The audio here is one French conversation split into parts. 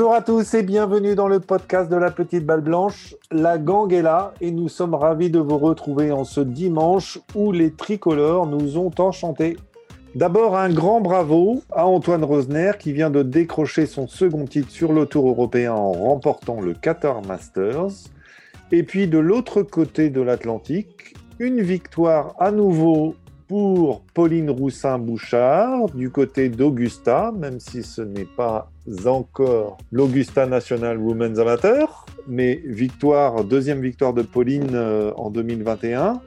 Bonjour à tous et bienvenue dans le podcast de la petite balle blanche. La gang est là et nous sommes ravis de vous retrouver en ce dimanche où les tricolores nous ont enchantés. D'abord un grand bravo à Antoine Rosner qui vient de décrocher son second titre sur le Tour européen en remportant le Qatar Masters. Et puis de l'autre côté de l'Atlantique, une victoire à nouveau pour Pauline Roussin-Bouchard du côté d'Augusta, même si ce n'est pas encore l'Augusta National Women's Amateur, mais victoire, deuxième victoire de Pauline euh, en 2021.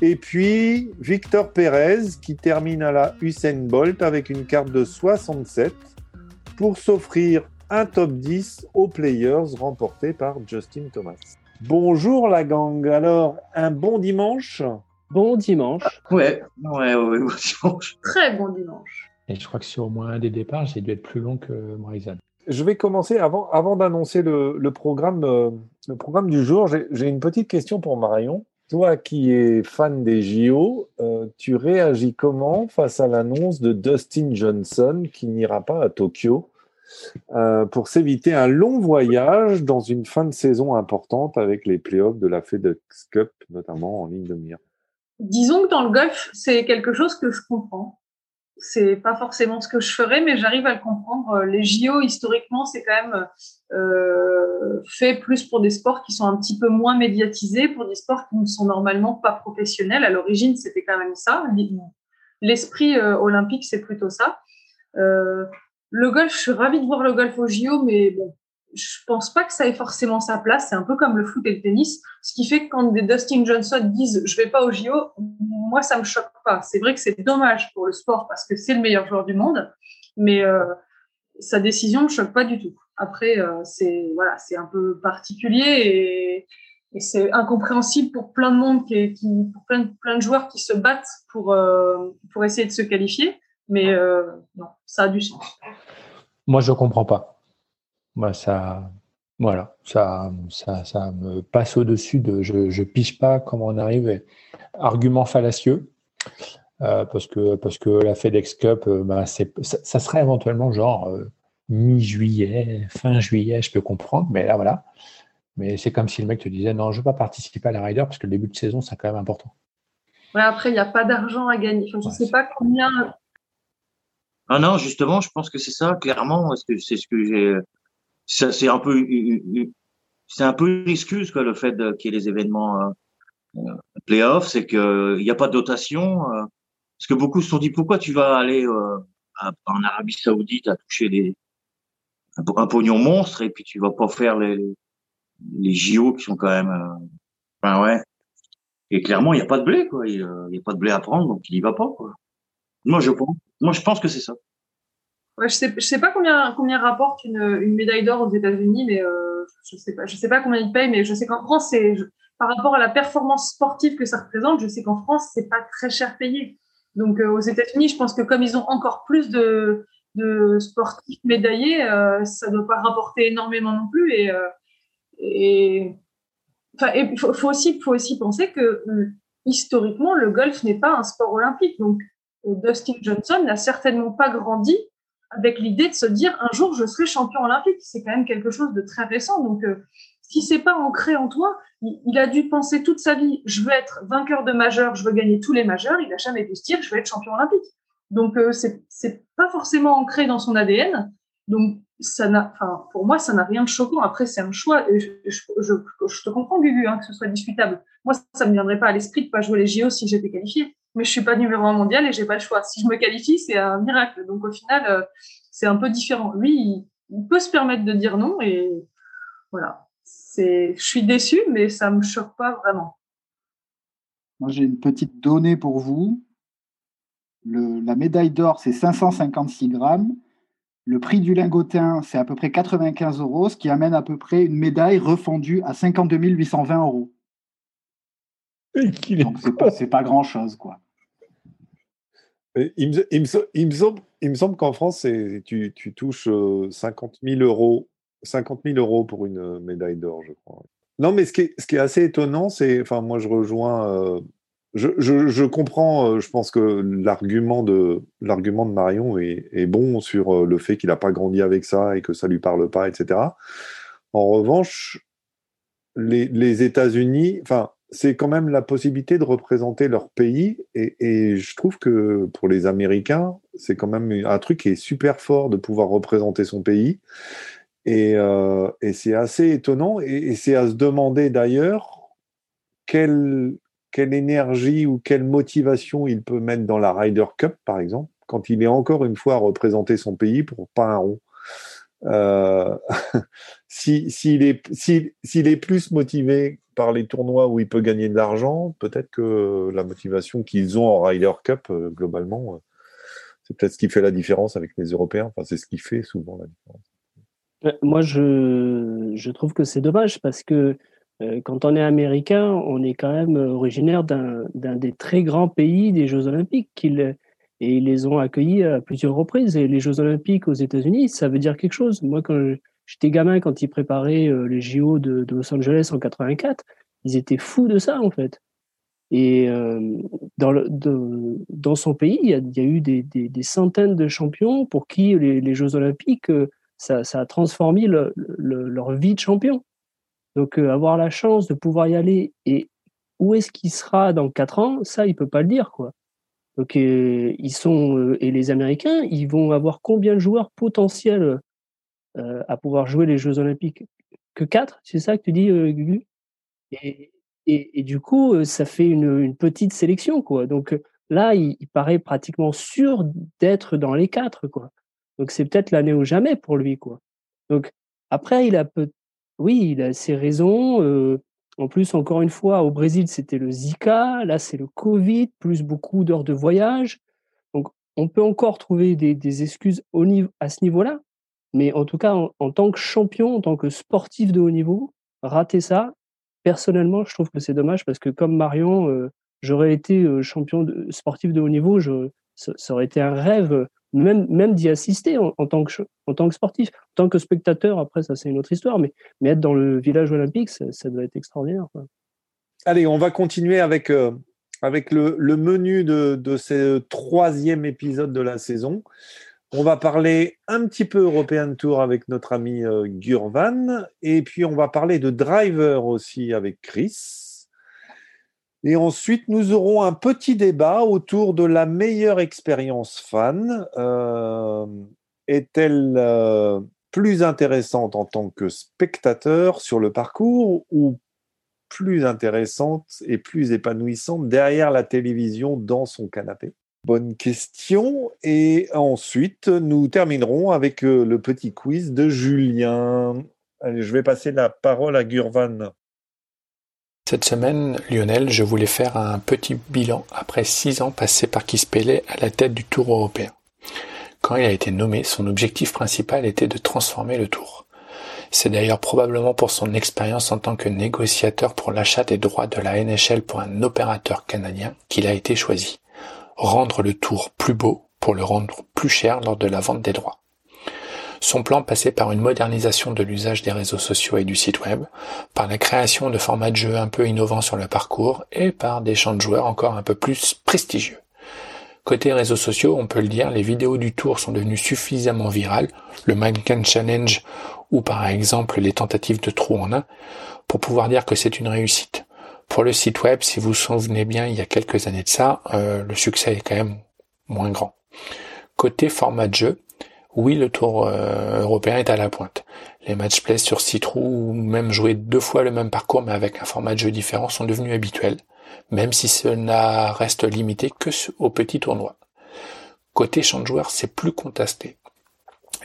Et puis Victor Pérez qui termine à la Usain Bolt avec une carte de 67 pour s'offrir un top 10 aux Players remporté par Justin Thomas. Bonjour la gang, alors un bon dimanche Bon dimanche. Ouais, ouais, ouais, bon dimanche. Très bon dimanche. Et je crois que sur au moins un des départs, j'ai dû être plus long que Morrison. Je vais commencer avant, avant d'annoncer le, le, programme, euh, le programme du jour. J'ai une petite question pour Marion. Toi qui es fan des JO, euh, tu réagis comment face à l'annonce de Dustin Johnson qui n'ira pas à Tokyo euh, pour s'éviter un long voyage dans une fin de saison importante avec les playoffs de la FedEx Cup, notamment en ligne de mire? Disons que dans le golf, c'est quelque chose que je comprends. C'est pas forcément ce que je ferais, mais j'arrive à le comprendre. Les JO, historiquement, c'est quand même euh, fait plus pour des sports qui sont un petit peu moins médiatisés, pour des sports qui ne sont normalement pas professionnels. À l'origine, c'était quand même ça. L'esprit euh, olympique, c'est plutôt ça. Euh, le golf, je suis ravie de voir le golf au JO, mais bon, je pense pas que ça ait forcément sa place. C'est un peu comme le foot et le tennis. Ce qui fait que quand des Dustin Johnson disent je vais pas au JO, moi ça me choque pas. C'est vrai que c'est dommage pour le sport parce que c'est le meilleur joueur du monde, mais euh, sa décision me choque pas du tout. Après, euh, c'est voilà, c'est un peu particulier et, c'est incompréhensible pour plein de monde qui, pour plein, de joueurs qui se battent pour euh, pour essayer de se qualifier. Mais non, ça a du sens. Moi, je comprends pas moi, ça, voilà, ça, ça, ça me passe au-dessus de. Je, je pige pas comment on arrive. Argument fallacieux. Euh, parce que parce que la FedEx Cup, euh, bah, c'est, ça, serait éventuellement genre euh, mi-juillet, fin juillet, je peux comprendre, mais là voilà. Mais c'est comme si le mec te disait non, je veux pas participer à la Ryder parce que le début de saison c'est quand même important. Ouais, après il n'y a pas d'argent à gagner. je ne sais pas combien. Ah non, justement, je pense que c'est ça. Clairement, c'est ce que j'ai c'est un peu c'est un peu une excuse quoi le fait qu'il y ait les événements euh, euh playoffs c'est que il n'y a pas de dotation euh, parce que beaucoup se sont dit pourquoi tu vas aller euh, en Arabie Saoudite à toucher les un, pognon monstre et puis tu vas pas faire les les JO qui sont quand même enfin ouais. Et clairement il n'y a pas de blé quoi il n'y a pas de blé à prendre donc il y va pas quoi. Moi je pense moi je pense que c'est ça Je sais, sais pas combien, combien rapporte une, une médaille d'or aux États-Unis, mais euh, je sais pas, je sais pas combien ils payent, mais je sais qu'en France, c'est par rapport à la performance sportive que ça représente, je sais qu'en France, c'est pas très cher payé. Donc euh, aux États-Unis, je pense que comme ils ont encore plus de, de sportifs médaillés, euh, ça doit pas rapporter énormément non plus. Et, euh, et enfin, il faut, faut, aussi, faut aussi penser que euh, historiquement, le golf n'est pas un sport olympique. Donc Dustin Johnson n'a certainement pas grandi avec l'idée de se dire un jour je serai champion olympique. C'est quand même quelque chose de très récent. Donc, euh, si c'est pas ancré en toi, il, a dû penser toute sa vie je veux être vainqueur de majeur, je veux gagner tous les majeurs. Il n'a jamais pu se dire je veux être champion olympique. Donc, euh, c'est pas forcément ancré dans son ADN. Donc, ça n'a, pour moi, ça n'a rien de choquant. Après, c'est un choix. Et je, te comprends, Gugu, hein, que ce soit discutable. Moi, ça me viendrait pas à l'esprit de pas jouer les JO si j'étais qualifié mais je suis pas numéro un mondial et j'ai pas le choix. Si je me qualifie, c'est un miracle. Donc au final, euh, c'est un peu différent. Lui, il, peut se permettre de dire non et voilà. C'est, je suis déçu, mais ça me choque pas vraiment. Moi, j'ai une petite donnée pour vous. Le, la médaille d'or, c'est 556 grammes. Le prix du lingotin, c'est à peu près 95 euros, ce qui amène à peu près une médaille refondue à 52 820 euros. Donc, c'est pas, pas grand-chose, quoi. Il me, semble, qu'en France, tu, touches 50 euh, 000 euros, 50 000 euros pour une euh, médaille d'or, je crois. Non, mais ce qui est, assez étonnant, c'est, enfin, moi, je rejoins, euh, je, comprends, je pense que l'argument de, de Marion est, bon sur le fait qu'il n'a pas grandi avec ça et que ça lui parle pas, etc. En revanche, les, les États-Unis, enfin, c'est quand même la possibilité de représenter leur pays et, je trouve que pour les Américains, c'est quand même un truc qui est super fort de pouvoir représenter son pays et, euh, c'est assez étonnant et, et c'est à se demander d'ailleurs quelle quelle énergie ou quelle motivation il peut mettre dans la Ryder Cup, par exemple, quand il est encore une fois à représenter son pays pour pas un rond. Euh, s'il si, est, s'il est plus motivé par les tournois où il peut gagner de l'argent, peut-être que la motivation qu'ils ont en Ryder Cup, euh, globalement, euh, c'est peut-être ce qui fait la différence avec les Européens. Enfin, c'est ce qui fait souvent la différence. Moi, je, je trouve que c'est dommage parce que quand on est américain, on est quand même originaire d'un des très grands pays des Jeux Olympiques. Et ils les ont accueillis à plusieurs reprises. Et les Jeux Olympiques aux États-Unis, ça veut dire quelque chose. Moi, quand j'étais gamin, quand ils préparaient euh, les JO de, Los Angeles en 84, ils étaient fous de ça, en fait. Et euh, dans, dans son pays, il y a, eu des, centaines de champions pour qui les, Jeux Olympiques, ça, a transformé leur vie de champion. Donc, euh, avoir la chance de pouvoir y aller et où est-ce qu'il sera dans quatre ans, ça, il peut pas le dire, quoi. Donc, euh, ils sont euh, et les Américains, ils vont avoir combien de joueurs potentiels à pouvoir jouer les Jeux Olympiques? Que quatre, c'est ça que tu dis, Gugu? Et, et, du coup, ça fait une, petite sélection, quoi. Donc là, il, paraît pratiquement sûr d'être dans les quatre, quoi. Donc c'est peut-être l'année ou jamais pour lui, quoi. Donc après, il a peut oui, il a ses raisons. En plus, encore une fois, au Brésil, c'était le Zika. Là, c'est le Covid, plus beaucoup d'heures de voyage. Donc, on peut encore trouver des, excuses au niveau, à ce niveau-là. Mais en tout cas, en, tant que champion, en tant que sportif de haut niveau, rater ça, personnellement, je trouve que c'est dommage parce que comme Marion, j'aurais été champion de, sportif de haut niveau, je, ça, aurait été un rêve même, d'y assister en, tant que, sportif. En tant que spectateur, après, ça c'est une autre histoire, mais, être dans le village olympique, ça, doit être extraordinaire. Allez, on va continuer avec, euh, le, menu de, de ce troisième épisode de la saison. On va parler un petit peu European Tour avec notre ami euh, Gurvan, et puis on va parler de driver aussi avec Chris. Et ensuite, nous aurons un petit débat autour de la meilleure expérience fan. Euh, est-elle euh, plus intéressante en tant que spectateur sur le parcours ou plus intéressante et plus épanouissante derrière la télévision dans son canapé? Bonne question. Et ensuite, nous terminerons avec euh, le petit quiz de Julien. Allez, je vais passer la parole à Gurvan. Cette semaine, Lionel, je voulais faire un petit bilan après six ans passés par Kispele à la tête du Tour européen. Quand il a été nommé, son objectif principal était de transformer le Tour. C'est d'ailleurs probablement pour son expérience en tant que négociateur pour l'achat des droits de la NHL pour un opérateur canadien qu'il a été choisi. Rendre le Tour plus beau pour le rendre plus cher lors de la vente des droits. Son plan passait par une modernisation de l'usage des réseaux sociaux et du site web, par la création de formats de jeux un peu innovants sur le parcours et par des champs de joueurs encore un peu plus prestigieux. Côté réseaux sociaux, on peut le dire, les vidéos du tour sont devenues suffisamment virales, le Mannequin Challenge ou par exemple les tentatives de trou en un, pour pouvoir dire que c'est une réussite. Pour le site web, si vous vous souvenez bien, il y a quelques années de ça, euh, le succès est quand même moins grand. Côté format de jeu, oui, le tour euh, européen est à la pointe. Les match play sur six trous ou même jouer deux fois le même parcours mais avec un format de jeu différent sont devenus habituels, même si cela reste limité que aux petits tournois. Côté champ de joueurs, c'est plus contesté.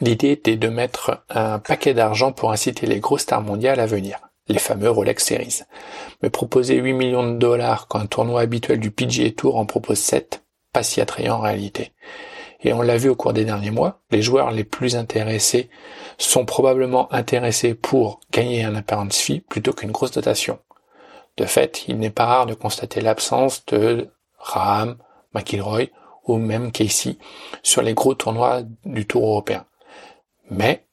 L'idée était de mettre un paquet d'argent pour inciter les grosses stars mondiales à venir, les fameux Rolex Series. Mais proposer 8 millions de dollars quand un tournoi habituel du PGA Tour en propose 7, pas si attrayant en réalité. Et on l'a vu au cours des derniers mois, les joueurs les plus intéressés sont probablement intéressés pour gagner un apparent fee plutôt qu'une grosse dotation. De fait, il n'est pas rare de constater l'absence de Raham, McIlroy ou même Casey sur les gros tournois du Tour européen. Mais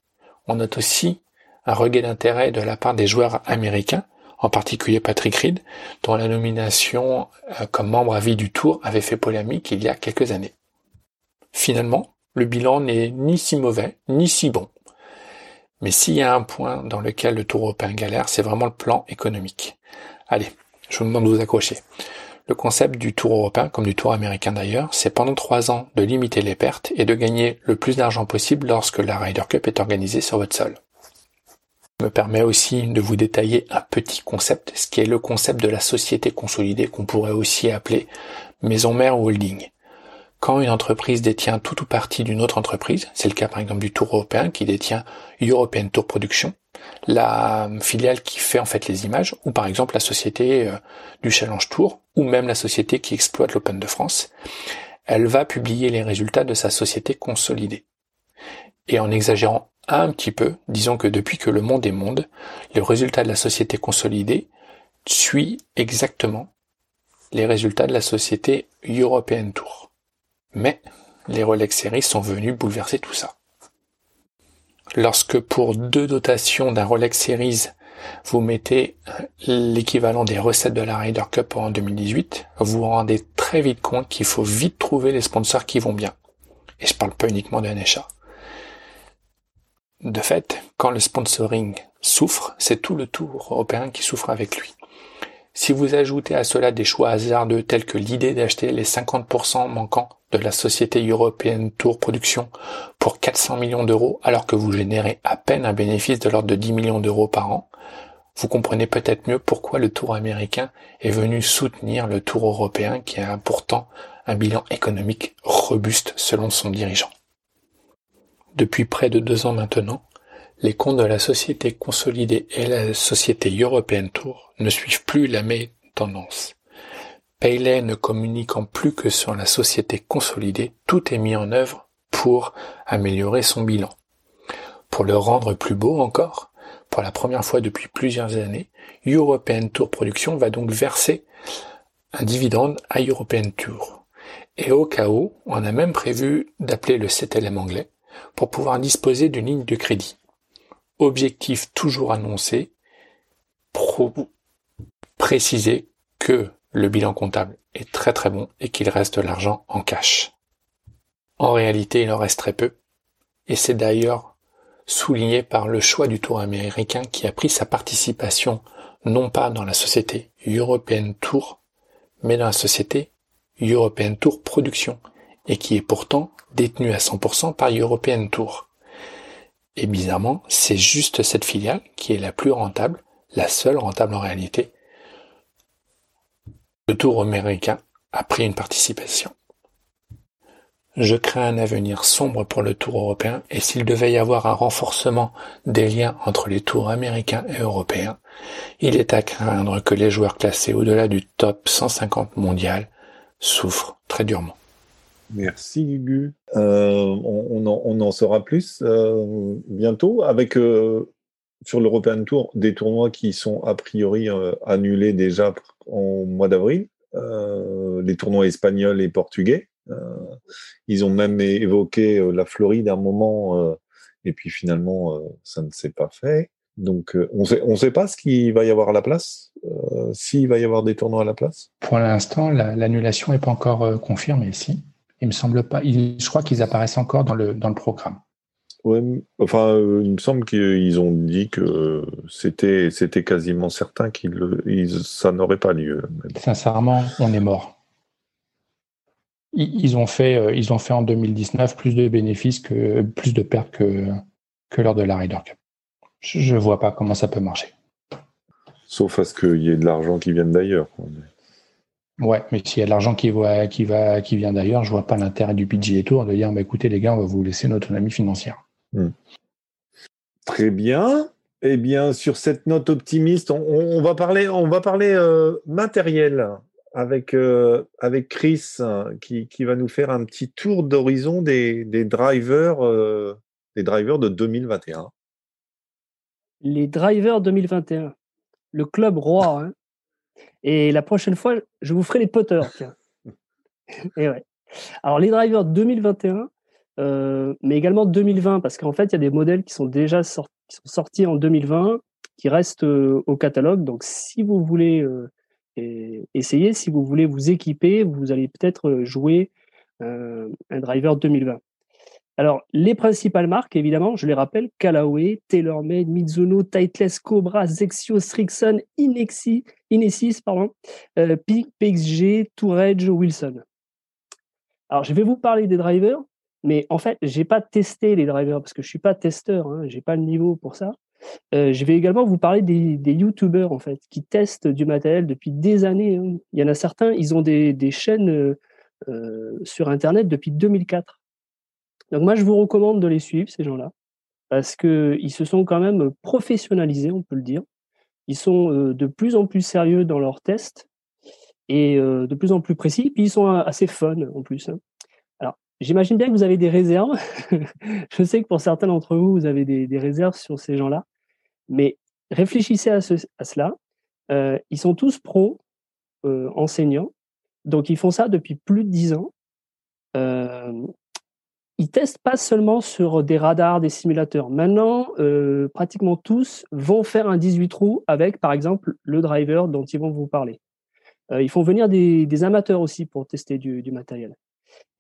on note aussi un regain d'intérêt de la part des joueurs américains en particulier Patrick Reed, dont la nomination euh, comme membre à vie du Tour avait fait polémique il y a quelques années. Finalement, le bilan n'est ni si mauvais, ni si bon. Mais s'il y a un point dans lequel le Tour européen galère, c'est vraiment le plan économique. Allez, je vous demande de vous accrocher. Le concept du Tour européen, comme du Tour américain d'ailleurs, c'est pendant trois ans de limiter les pertes et de gagner le plus d'argent possible lorsque la Ryder Cup est organisée sur votre sol. me permet aussi de vous détailler un petit concept, ce qui est le concept de la société consolidée qu'on pourrait aussi appeler maison mère ou holding. Quand une entreprise détient tout ou partie d'une autre entreprise, c'est le cas par exemple du Tour européen qui détient European Tour Production, la filiale qui fait en fait les images, ou par exemple la société euh, du Challenge Tour, ou même la société qui exploite l'Open de France, elle va publier les résultats de sa société consolidée. Et en exagérant un petit peu, disons que depuis que le monde est monde, le résultat de la société consolidée suit exactement les résultats de la société European Tour. Mais les Rolex Series sont venus bouleverser tout ça. Lorsque pour deux dotations d'un Rolex Series, vous mettez l'équivalent des recettes de la Ryder Cup en 2018, vous vous rendez très vite compte qu'il faut vite trouver les sponsors qui vont bien. Et je parle pas uniquement de NHA. De fait, quand le sponsoring souffre, c'est tout le tour européen qui souffre avec lui. Si vous ajoutez à cela des choix hasardeux tels que l'idée d'acheter les 50% manquants de la société européenne Tour Production pour 400 millions d'euros alors que vous générez à peine un bénéfice de l'ordre de 10 millions d'euros par an, vous comprenez peut-être mieux pourquoi le Tour américain est venu soutenir le Tour européen qui a pourtant un bilan économique robuste selon son dirigeant. Depuis près de deux ans maintenant, les comptes de la société consolidée et la société European Tour ne suivent plus la même tendance. Paylay ne communiquant plus que sur la société consolidée, tout est mis en œuvre pour améliorer son bilan. Pour le rendre plus beau encore, pour la première fois depuis plusieurs années, European Tour Production va donc verser un dividende à European Tour. Et au cas où, on a même prévu d'appeler le CTLM anglais pour pouvoir disposer d'une ligne de crédit. Objectif toujours annoncé, préciser que le bilan comptable est très très bon et qu'il reste de l'argent en cash. En réalité, il en reste très peu, et c'est d'ailleurs souligné par le choix du Tour américain qui a pris sa participation non pas dans la société European Tour, mais dans la société European Tour Production, et qui est pourtant détenu à 100% par European Tour. Et bizarrement, c'est juste cette filiale qui est la plus rentable, la seule rentable en réalité. Le Tour américain a pris une participation. Je crains un avenir sombre pour le Tour européen et s'il devait y avoir un renforcement des liens entre les tours américains et européens, il est à craindre que les joueurs classés au-delà du top 150 mondial souffrent très durement. Merci Gugu. Euh, on, en, saura plus euh, bientôt avec euh, sur l'European Tour des tournois qui sont a priori annulés déjà en mois d'avril. les tournois espagnols et portugais. ils ont même évoqué la Floride à un moment et puis finalement ça ne s'est pas fait. Donc on sait, ne sait pas ce qu'il va y avoir à la place, s'il va y avoir des tournois à la place. Pour l'instant, l'annulation n'est pas encore confirmée ici. Il me semble pas. je crois qu'ils apparaissent encore dans le, dans le programme. Ouais, enfin, euh, il me semble qu'ils ont dit que c'était, c'était quasiment certain que ça n'aurait pas lieu. Sincèrement, on est mort. Ils, ont fait, euh, ils ont fait en 2019 plus de bénéfices que plus de pertes que, que lors de la Ryder Cup. Je ne vois pas comment ça peut marcher. Sauf à ce qu'il y ait de l'argent qui vienne d'ailleurs. Ouais, mais s'il y a de l'argent qui, va, qui, va, qui vient d'ailleurs, je vois pas l'intérêt du PGA Tour de dire bah, écoutez les gars, on va vous laisser notre autonomie financière. Hmm. Très bien. Eh bien, sur cette note optimiste, on, va parler, on va parler euh, matériel avec, euh, avec Chris qui, qui, va nous faire un petit tour d'horizon des, des, drivers, euh, des drivers de 2021. Les drivers 2021. Le club roi. Hein. Et la prochaine fois, je vous ferai les putters. Et ouais. Alors, les drivers 2021, euh, mais également 2020, parce qu'en fait, il y a des modèles qui sont déjà sortis en 2020 qui restent au catalogue. Donc, si vous voulez essayer, si vous voulez vous équiper, vous allez peut-être jouer un driver 2020. Alors, les principales marques, évidemment, je les rappelle, Callaway, TaylorMade, Mizuno, Titleist, Cobra, Zexio, Strixon, Inexi, Inesis, pardon, euh, PXG, Touredge, Wilson. Alors, je vais vous parler des drivers, mais en fait, je n'ai pas testé les drivers parce que je ne suis pas testeur, hein, je n'ai pas le niveau pour ça. Euh, je vais également vous parler des, des YouTubers en fait qui testent du matériel depuis des années. Hein. Il y en a certains, ils ont des, chaînes euh, sur Internet depuis 2004. Donc moi, je vous recommande de les suivre, ces gens-là, parce qu'ils se sont quand même professionnalisés, on peut le dire. Ils sont euh, de plus en plus sérieux dans leurs tests et euh, de plus en plus précis, puis ils sont assez fun en plus. Hein. Alors, j'imagine bien que vous avez des réserves. je sais que pour certains d'entre vous, vous avez des, réserves sur ces gens-là, mais réfléchissez à, cela. Euh, ils sont tous pros, enseignants, donc ils font ça depuis plus de dix ans ils testent pas seulement sur des radars, des simulateurs. Maintenant, euh, pratiquement tous vont faire un 18 trous avec, par exemple, le driver dont ils vont vous parler. Euh, ils font venir des, amateurs aussi pour tester du, matériel.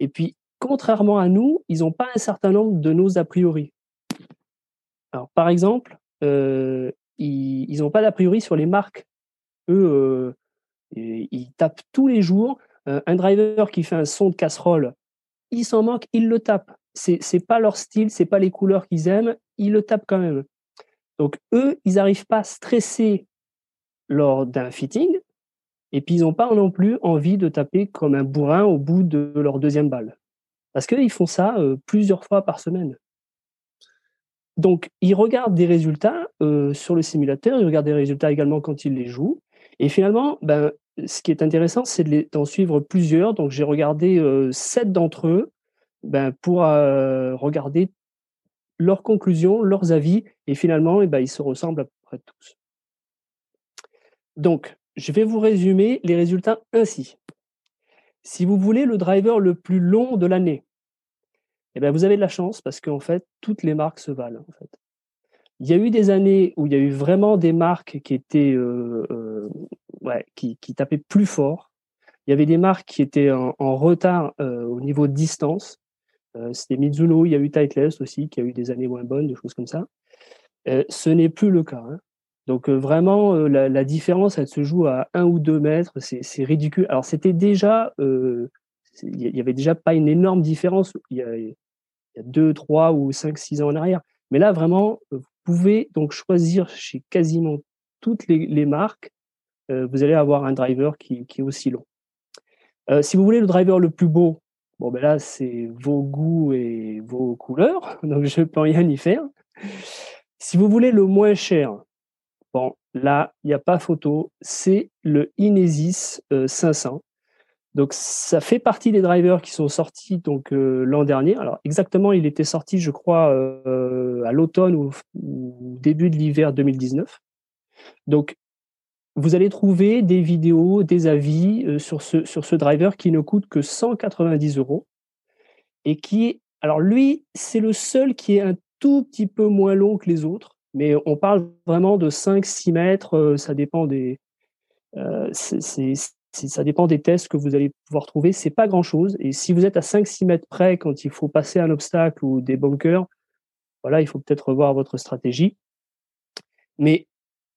Et puis, contrairement à nous, ils n'ont pas un certain nombre de nos a priori. Alors, par exemple, euh, ils n'ont pas d'a priori sur les marques. Eux, ils tapent tous les jours. un driver qui fait un son de casserole il s'en manque, ils le tapent. C'est n'est pas leur style, c'est pas les couleurs qu'ils aiment, ils le tapent quand même. Donc eux, ils n'arrivent pas à stresser lors d'un fitting, et puis ils n'ont pas non plus envie de taper comme un bourrin au bout de leur deuxième balle. Parce qu'ils font ça euh, plusieurs fois par semaine. Donc, ils regardent des résultats euh, sur le simulateur, ils regardent des résultats également quand ils les jouent. Et finalement, ben, ce qui est intéressant, c'est d'en suivre plusieurs. Donc, j'ai regardé euh, sept d'entre eux ben, pour euh, regarder leurs conclusions, leurs avis, et finalement, eh ben, ils se ressemblent à peu près tous. Donc, je vais vous résumer les résultats ainsi. Si vous voulez le driver le plus long de l'année, eh ben, vous avez de la chance parce qu'en fait, toutes les marques se valent. Il y a eu des années où il y a eu vraiment des marques qui étaient euh, ouais, qui, qui tapaient plus fort. Il y avait des marques qui étaient en, retard euh, au niveau de distance. Euh, c'était Mizuno, il y a eu Titleist aussi, qui a eu des années moins bonnes, des choses comme ça. Euh, ce n'est plus le cas. Hein. Donc vraiment, la, différence, elle se joue à un ou deux mètres. C'est ridicule. Alors c'était déjà, il y avait déjà pas une énorme différence il y a, il y a deux, trois ou cinq, six ans en arrière. Mais là, vraiment, vous pouvez donc choisir chez quasiment toutes les, marques euh, vous allez avoir un driver qui, est aussi long. Euh, si vous voulez le driver le plus beau, bon ben là c'est vos goûts et vos couleurs, donc je ne peux rien y faire. Si vous voulez le moins cher, bon là il n'y a pas photo, c'est le Inesis 500. Euh, donc ça fait partie des drivers qui sont sortis donc l'an dernier. Alors exactement, il était sorti, je crois, à l'automne ou, ou, début de l'hiver 2019. Donc vous allez trouver des vidéos, des avis euh, sur, ce, driver qui ne coûte que 190 euros et qui alors lui, c'est le seul qui est un tout petit peu moins long que les autres, mais on parle vraiment de 5-6 mètres, euh, ça dépend des, euh, ça dépend des tests que vous allez pouvoir trouver, c'est pas grand chose. Et si vous êtes à 5-6 mètres près quand il faut passer un obstacle ou des bunkers, voilà, il faut peut-être revoir votre stratégie. Mais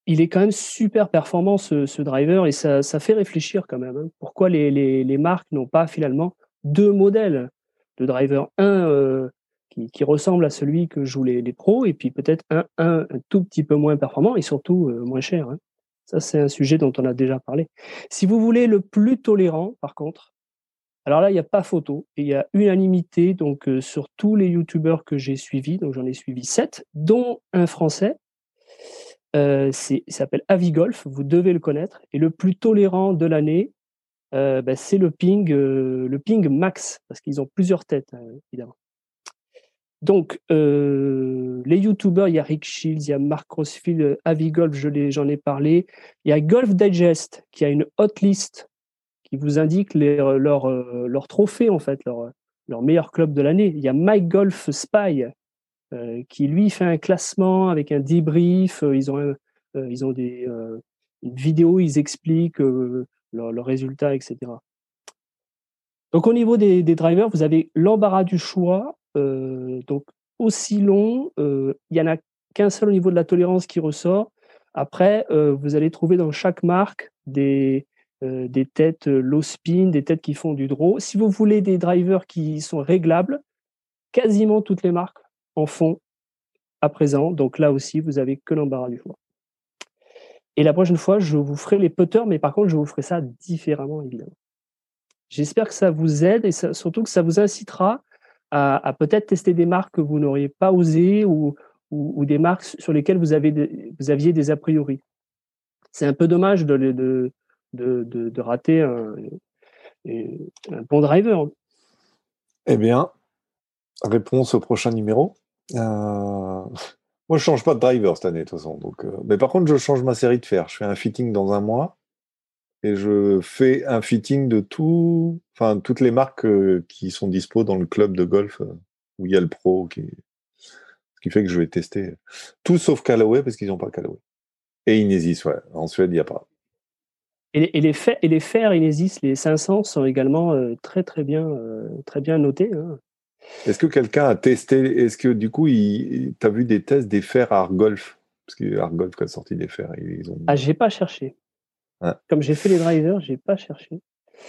il est quand même super performant ce, driver et ça, fait réfléchir quand même. Hein. Pourquoi les, marques n'ont pas finalement deux modèles? De driver Un euh, qui, ressemble à celui que jouent les, pros et puis peut-être un, un, tout petit peu moins performant et surtout euh, moins cher. Hein. Ça, c'est un sujet dont on a déjà parlé. Si vous voulez le plus tolérant, par contre, alors là, il n'y a pas photo. il y a unanimité donc, euh, sur tous les youtubeurs que j'ai suivis. Donc j'en ai suivi sept, dont un français euh, il s'appelle Avigolf, vous devez le connaître. Et le plus tolérant de l'année, euh, bah, c'est le ping, euh, le ping max, parce qu'ils ont plusieurs têtes, hein, évidemment. Donc, les youtubeurs, il y a Rick Shields, il y a Mark Crossfield, Avigolf, j'en ai, parlé. Il y a Golf Digest, qui a une hot list qui vous indique leurs leur, trophées, en fait, leur, leur meilleur club de l'année. Il y a Mike Golf Spy, euh, qui lui fait un classement avec un débrief. Euh, ils ont ils ont des une vidéo, ils expliquent leurs résultats, etc. Donc au niveau des, drivers, vous avez l'embarras du choix, donc aussi long. il y en a qu'un seul au niveau de la tolérance qui ressort. Après, vous allez trouver dans chaque marque des, des têtes low spin, des têtes qui font du draw. Si vous voulez des drivers qui sont réglables, quasiment toutes les marques en font à présent. Donc là aussi, vous avez que l'embarras du choix. Et la prochaine fois, je vous ferai les putters, mais par contre, je vous ferai ça différemment, évidemment. J'espère que ça vous aide et surtout que ça vous incitera à, peut-être tester des marques que vous n'auriez pas osé ou, des marques sur lesquelles vous, aviez des a priori. C'est un peu dommage de rater un, un, bon driver. Eh bien, réponse au prochain numéro. Euh... Moi, je change pas de driver cette année, de toute façon. Donc, euh, Mais par contre, je change ma série de fer. Je fais un fitting dans un mois et je fais un fitting de tout, enfin, toutes les marques euh, qui sont dispo dans le club de golf où il y a le pro, qui... ce qui fait que je vais tester tout sauf Callaway parce qu'ils n'ont pas Callaway. Et Inesis, ouais. En Suède, il n'y a pas. Et les, et les fers Inesis, les 500 sont également très très bien, très bien notés. Hein. Est-ce que quelqu'un a testé Est-ce que du coup, tu as vu des tests des fers à Argolf? Parce que Argolf a sorti des fers. Ils ont... Ah, j'ai pas cherché. Comme j'ai fait les drivers, j'ai pas cherché.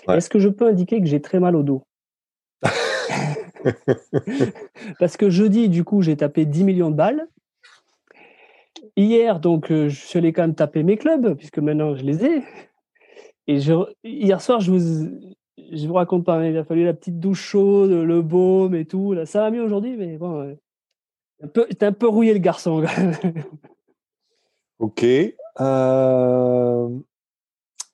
Est-ce que je peux indiquer que j'ai très mal au dos? Parce que jeudi, du coup, j'ai tapé 10 millions de balles. Hier, donc, euh, je suis allé quand même taper mes clubs, puisque maintenant je les ai. Et hier soir, je vous, je vous raconte pas, il a fallu la petite douche chaude, le baume et tout. Là, ça va mieux aujourd'hui, mais bon, t'es un peu rouillé le garçon. ok. Euh,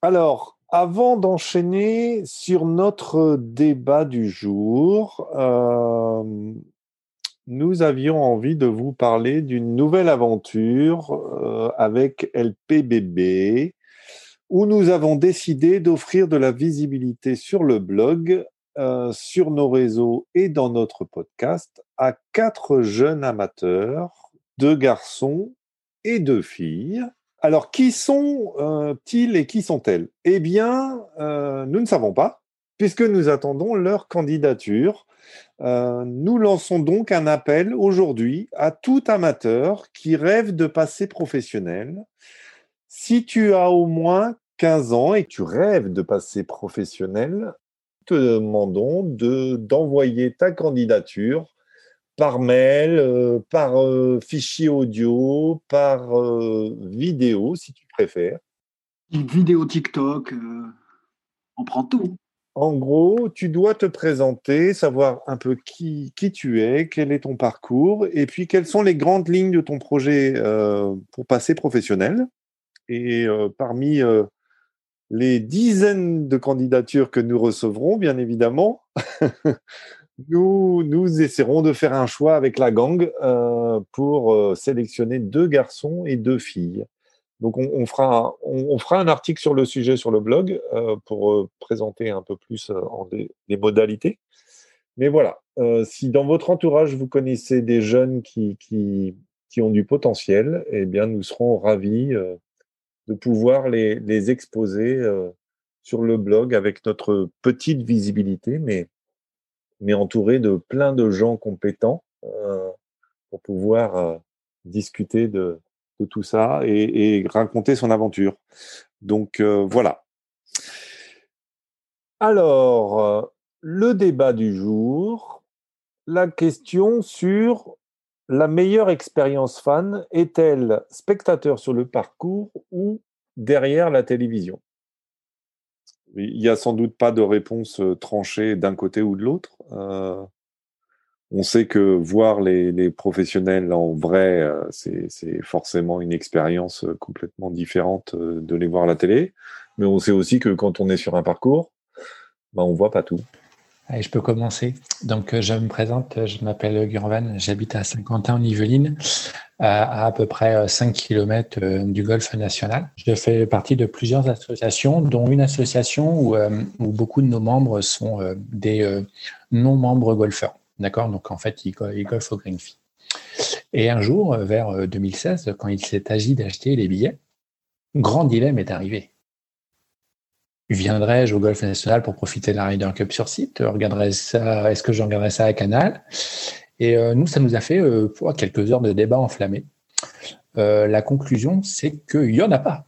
alors, avant d'enchaîner sur notre débat du jour, euh, nous avions envie de vous parler d'une nouvelle aventure euh, avec LPBB où nous avons décidé d'offrir de la visibilité sur le blog, euh, sur nos réseaux et dans notre podcast à quatre jeunes amateurs, deux garçons et deux filles. Alors, qui sont-ils et qui sont-elles? Eh bien, euh, nous ne savons pas, puisque nous attendons leur candidature. Euh, nous lançons donc un appel aujourd'hui à tout amateur qui rêve de passer professionnel si tu as au moins 15 ans et que tu rêves de passer professionnel, te demandons de, d'envoyer ta candidature par mail, euh, par euh, fichier audio, par euh, vidéo, si tu préfères. Vidéo TikTok, on prend tout. En gros, tu dois te présenter, savoir un peu qui, qui tu es, quel est ton parcours, et puis quelles sont les grandes lignes de ton projet pour passer professionnel. Et euh, parmi euh, les dizaines de candidatures que nous recevrons, bien évidemment, nous, nous essaierons de faire un choix avec la gang euh, pour sélectionner deux garçons et deux filles. Donc on, fera, on, fera un article sur le sujet sur le blog pour présenter un peu plus en des, les modalités. Mais voilà, si dans votre entourage vous connaissez des jeunes qui, qui, qui ont du potentiel, eh bien nous serons ravis de pouvoir les, les exposer euh, sur le blog avec notre petite visibilité, mais, mais entouré de plein de gens compétents euh, pour pouvoir euh, discuter de, de, tout ça et, et, raconter son aventure. Donc voilà. Alors, le débat du jour, la question sur la meilleure expérience fan est-elle spectateur sur le parcours ou derrière la télévision? Il n'y a sans doute pas de réponse euh, tranchée d'un côté ou de l'autre. Euh, on sait que voir les, professionnels en vrai, euh, c'est forcément une expérience complètement différente de les voir à la télé. Mais on sait aussi que quand on est sur un parcours, ben, on voit pas tout je peux commencer. Donc, euh, je me présente, je m'appelle Gurvan, j'habite à Saint-Quentin en Yvelines, à à peu près 5 euh, km euh, du golfe national. Je fais partie de plusieurs associations, dont une association où, où beaucoup de nos membres sont des non-membres golfeurs. D'accord? Donc, en fait, ils, golfent au Greenfee. Et un jour, vers 2016, quand il s'est agi d'acheter les billets, grand dilemme est arrivé. Viendrais-je au Golf National pour profiter de la Ryder Cup sur site? Regarderais ça Est-ce que je regarderais ça à Canal? Et nous, ça nous a fait quelques heures de débat enflammé. la conclusion, c'est qu'il n'y en a pas.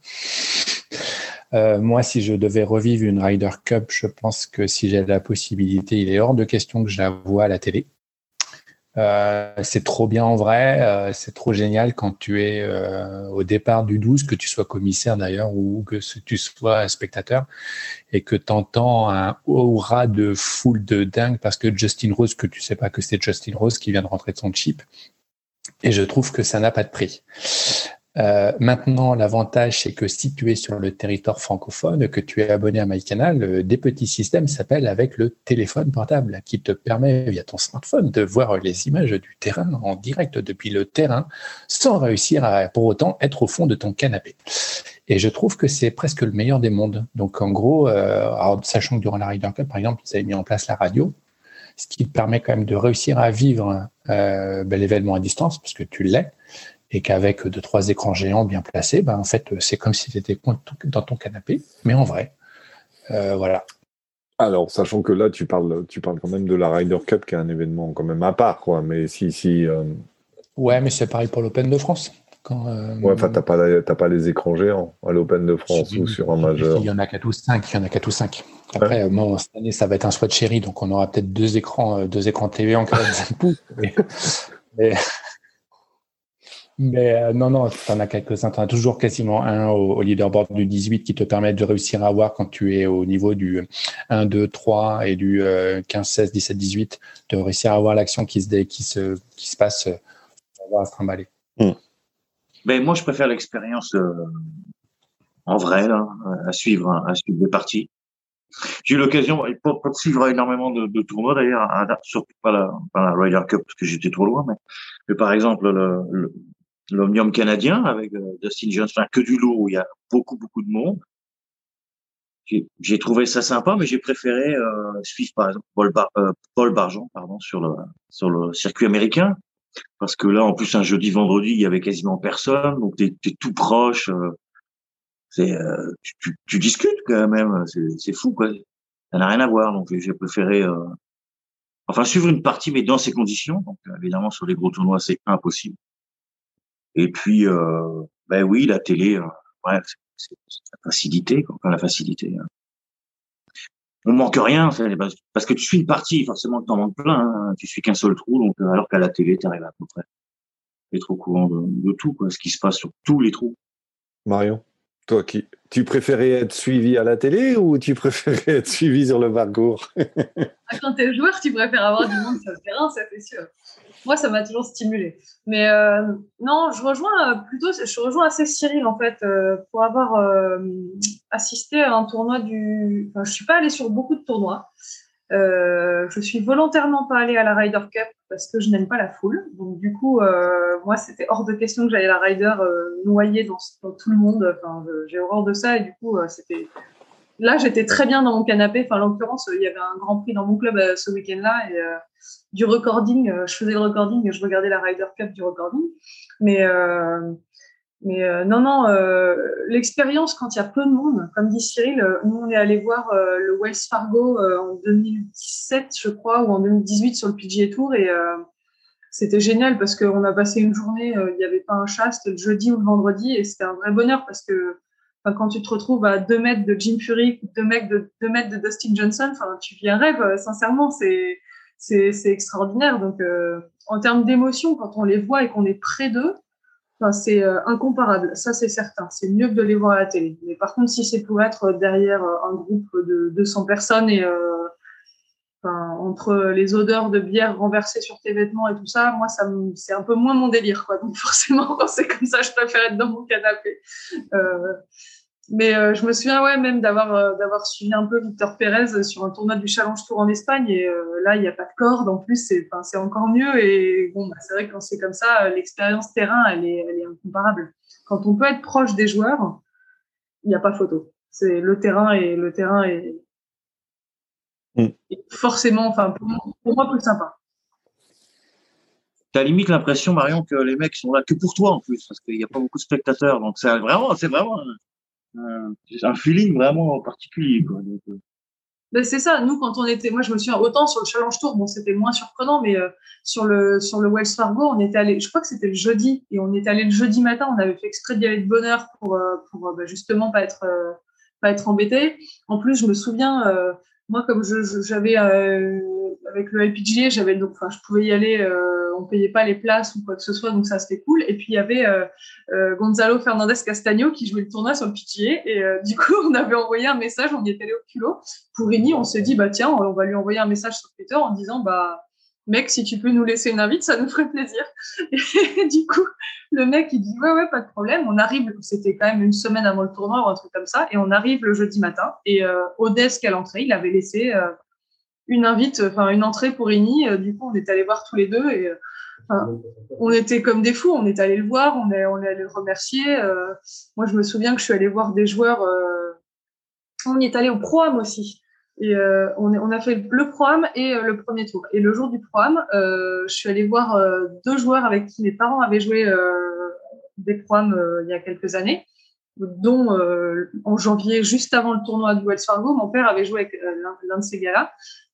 Euh, moi, si je devais revivre une Ryder Cup, je pense que si j'ai la possibilité, il est hors de question que je la vois à la télé. Euh, c'est trop bien en vrai, euh, c'est trop génial quand tu es au départ du 12, que tu sois commissaire d'ailleurs ou que tu sois spectateur et que tu entends un aura de foule de dingue parce que Justin Rose, que tu sais pas que c'est Justin Rose qui vient de rentrer de son chip. Et je trouve que ça n'a pas de prix. Euh, maintenant, l'avantage, c'est que si tu es sur le territoire francophone, que tu es abonné à MyCanal, euh, des petits systèmes s'appellent avec le téléphone portable, qui te permet, via ton smartphone, de voir les images du terrain en direct depuis le terrain, sans réussir à, pour autant, être au fond de ton canapé. Et je trouve que c'est presque le meilleur des mondes. Donc, en gros, euh, sachant que durant la Ryder Cup, par exemple, ils avaient mis en place la radio, ce qui permet quand même de réussir à vivre ben, l'événement à distance, parce que tu l'es, et qu'avec deux trois écrans géants bien placés, ben en fait c'est comme si tu étais dans ton canapé, mais en vrai. Euh, voilà. Alors, sachant que là, tu parles, tu parles quand même de la Ryder Cup, qui est un événement quand même à part, quoi. Mais si, si. Euh, ouais, mais c'est pareil pour l'Open de France. Quand, euh, Ouais, enfin, t'as pas, pas les écrans géants à l'Open de France ou sur un majeur. Il y en a 4 ou 5, il y en a 4 ou 5. Après, cette année, ça va être un Swatch chéri, donc on aura peut-être deux écrans, deux écrans TV en 45 pouces. mais, mais euh, non, non, tu en as quelques-uns. Tu en as toujours quasiment un au, leaderboard du 18 qui te permet de réussir à avoir quand tu es au niveau du 1, 2, 3 et du 15, 16, 17, 18, de réussir à avoir l'action qui se, qui se, qui se passe euh, pour à se trimballer. Hmm. Ben, moi, je préfère l'expérience euh, en vrai, là, à suivre, à suivre des parties. J'ai eu l'occasion, pas, de suivre énormément de, de tournois d'ailleurs, surtout pas la, pas la Ryder Cup parce que j'étais trop loin, mais, mais par exemple le, l'Omnium canadien avec euh, Dustin Johnson, que du lot où il y a beaucoup, beaucoup de monde. J'ai trouvé ça sympa, mais j'ai préféré euh, suivre par exemple Paul, euh, Paul Bargeon pardon, sur, le, sur le circuit américain. Parce que là, en plus, un jeudi, vendredi, il y avait quasiment personne, donc tu es, tout proche. Euh, c'est, euh, tu, tu, tu, discutes quand même, c'est fou, quoi. Ça n'a rien à voir, donc j'ai préféré, enfin, suivre une partie, mais dans ces conditions. Donc, évidemment, sur les gros tournois, c'est impossible. Et puis, euh, ben oui, la télé, euh, ouais, c'est la facilité, quoi, la facilité. Hein. On manque rien, parce que tu suis une partie, forcément, tu en manques plein. Hein. Tu suis qu'un seul trou, donc euh, alors qu'à la télé, tu arrives à peu près être au courant de, de, tout, quoi, ce qui se passe sur tous les trous. Marion? Toi, qui, tu préférais être suivi à la télé ou tu préférais être suivi sur le parcours? Ah, Quand tu es joueur, tu préfères avoir du monde sur le terrain, ça c'est sûr. Moi, ça m'a toujours stimulé. Mais euh, non, je rejoins euh, plutôt, je rejoins assez Cyril en fait, euh, pour avoir assisté à un tournoi du. Enfin, je suis pas allée sur beaucoup de tournois. Euh, je suis volontairement pas allée à la Ryder Cup parce que je n'aime pas la foule. Donc du coup, euh, moi, c'était hors de question que j'aille à la Ryder euh, noyée dans, tout le monde. Enfin, j'ai horreur de ça et du coup, euh, c'était. Là, j'étais très bien dans mon canapé. Enfin, en l'occurrence, il y avait un Grand Prix dans mon club ce week-end-là et du recording. je faisais le recording et je regardais la Ryder Cup du recording. Mais mais euh, non, non, euh, l'expérience quand il y a peu de monde, comme dit Cyril, euh, nous on est allé voir le Wells Fargo en 2017, je crois, ou en 2018 sur le PGA Tour, et c'était génial parce qu'on a passé une journée, il n'y avait pas un chat, c'était le jeudi ou le vendredi, et c'était un vrai bonheur parce que quand tu te retrouves à 2 mètres de Jim Furyk, 2 mètres de, 2 mètres de Dustin Johnson, tu vis un rêve, sincèrement, c'est c'est extraordinaire. Donc, en termes d'émotion, quand on les voit et qu'on est près d'eux, c'est euh, incomparable, ça c'est certain. C'est mieux que de les voir à la télé. Mais par contre, si c'est pour être derrière euh, un groupe de 200 personnes et euh, entre les odeurs de bière renversées sur tes vêtements et tout ça, moi, ça c'est un peu moins mon délire. Donc forcément, quand c'est comme ça, je préfère être dans mon canapé. Mais euh, je me souviens ouais même d'avoir euh, d'avoir suivi un peu Victor Pérez sur un tournoi du Challenge Tour en Espagne et euh, là il n'y a pas de corde en plus c'est enfin, c'est encore mieux et bon bah, c'est vrai que quand c'est comme ça l'expérience terrain elle est elle est incomparable. Quand on peut être proche des joueurs, il n'y a pas photo. C'est le terrain et le terrain est, mm. forcément enfin pour moi, pour moi plus sympa. t'as limite l'impression, Marion, que les mecs sont là que pour toi en plus, parce qu'il n'y a pas beaucoup de spectateurs. Donc c'est vraiment, c'est vraiment un, un, feeling vraiment particulier. Quoi. Euh. ben, c'est ça. Nous, quand on était, moi, je me souviens autant sur le Challenge Tour, bon, c'était moins surprenant, mais euh, sur le sur le Wells Fargo, on était allé, je crois que c'était le jeudi, et on était allé le jeudi matin. On avait fait exprès d'y aller de bonne heure pour euh, pour bah, justement pas être pas être embêté. En plus, je me souviens, moi, comme je j'avais avec le LPGA, j'avais donc, enfin, je pouvais y aller, euh, on payait pas les places ou quoi que ce soit, donc ça c'était cool. Et puis il y avait euh, euh, Gonzalo Fernandez Castagno qui jouait le tournoi sur le PGA, et du coup on avait envoyé un message, on y était allé au culot. Pour Rini, on s'est dit bah tiens, on va lui envoyer un message sur Twitter en disant bah mec, si tu peux nous laisser une invite, ça nous ferait plaisir. Et du coup, le mec, il dit, ouais, ouais, pas de problème. On arrive, c'était quand même une semaine avant le tournoi ou un truc comme ça, et on arrive le jeudi matin. Et euh, au à l'entrée, il avait laissé une invite, enfin une entrée pour Rini. Euh, du coup, on est allé voir tous les deux et euh, on était comme des fous. On est allé le voir, on est, on est allé le remercier. Euh, moi, je me souviens que je suis allé voir des joueurs. on y est allé au Pro-Am aussi. Et on, on, a fait le Pro-Am et le premier tour. Et le jour du Pro-Am, je suis allé voir deux joueurs avec qui mes parents avaient joué des Pro-Am il y a quelques années dont en janvier, juste avant le tournoi de Wells Fargo, mon père avait joué avec l'un de ces gars-là.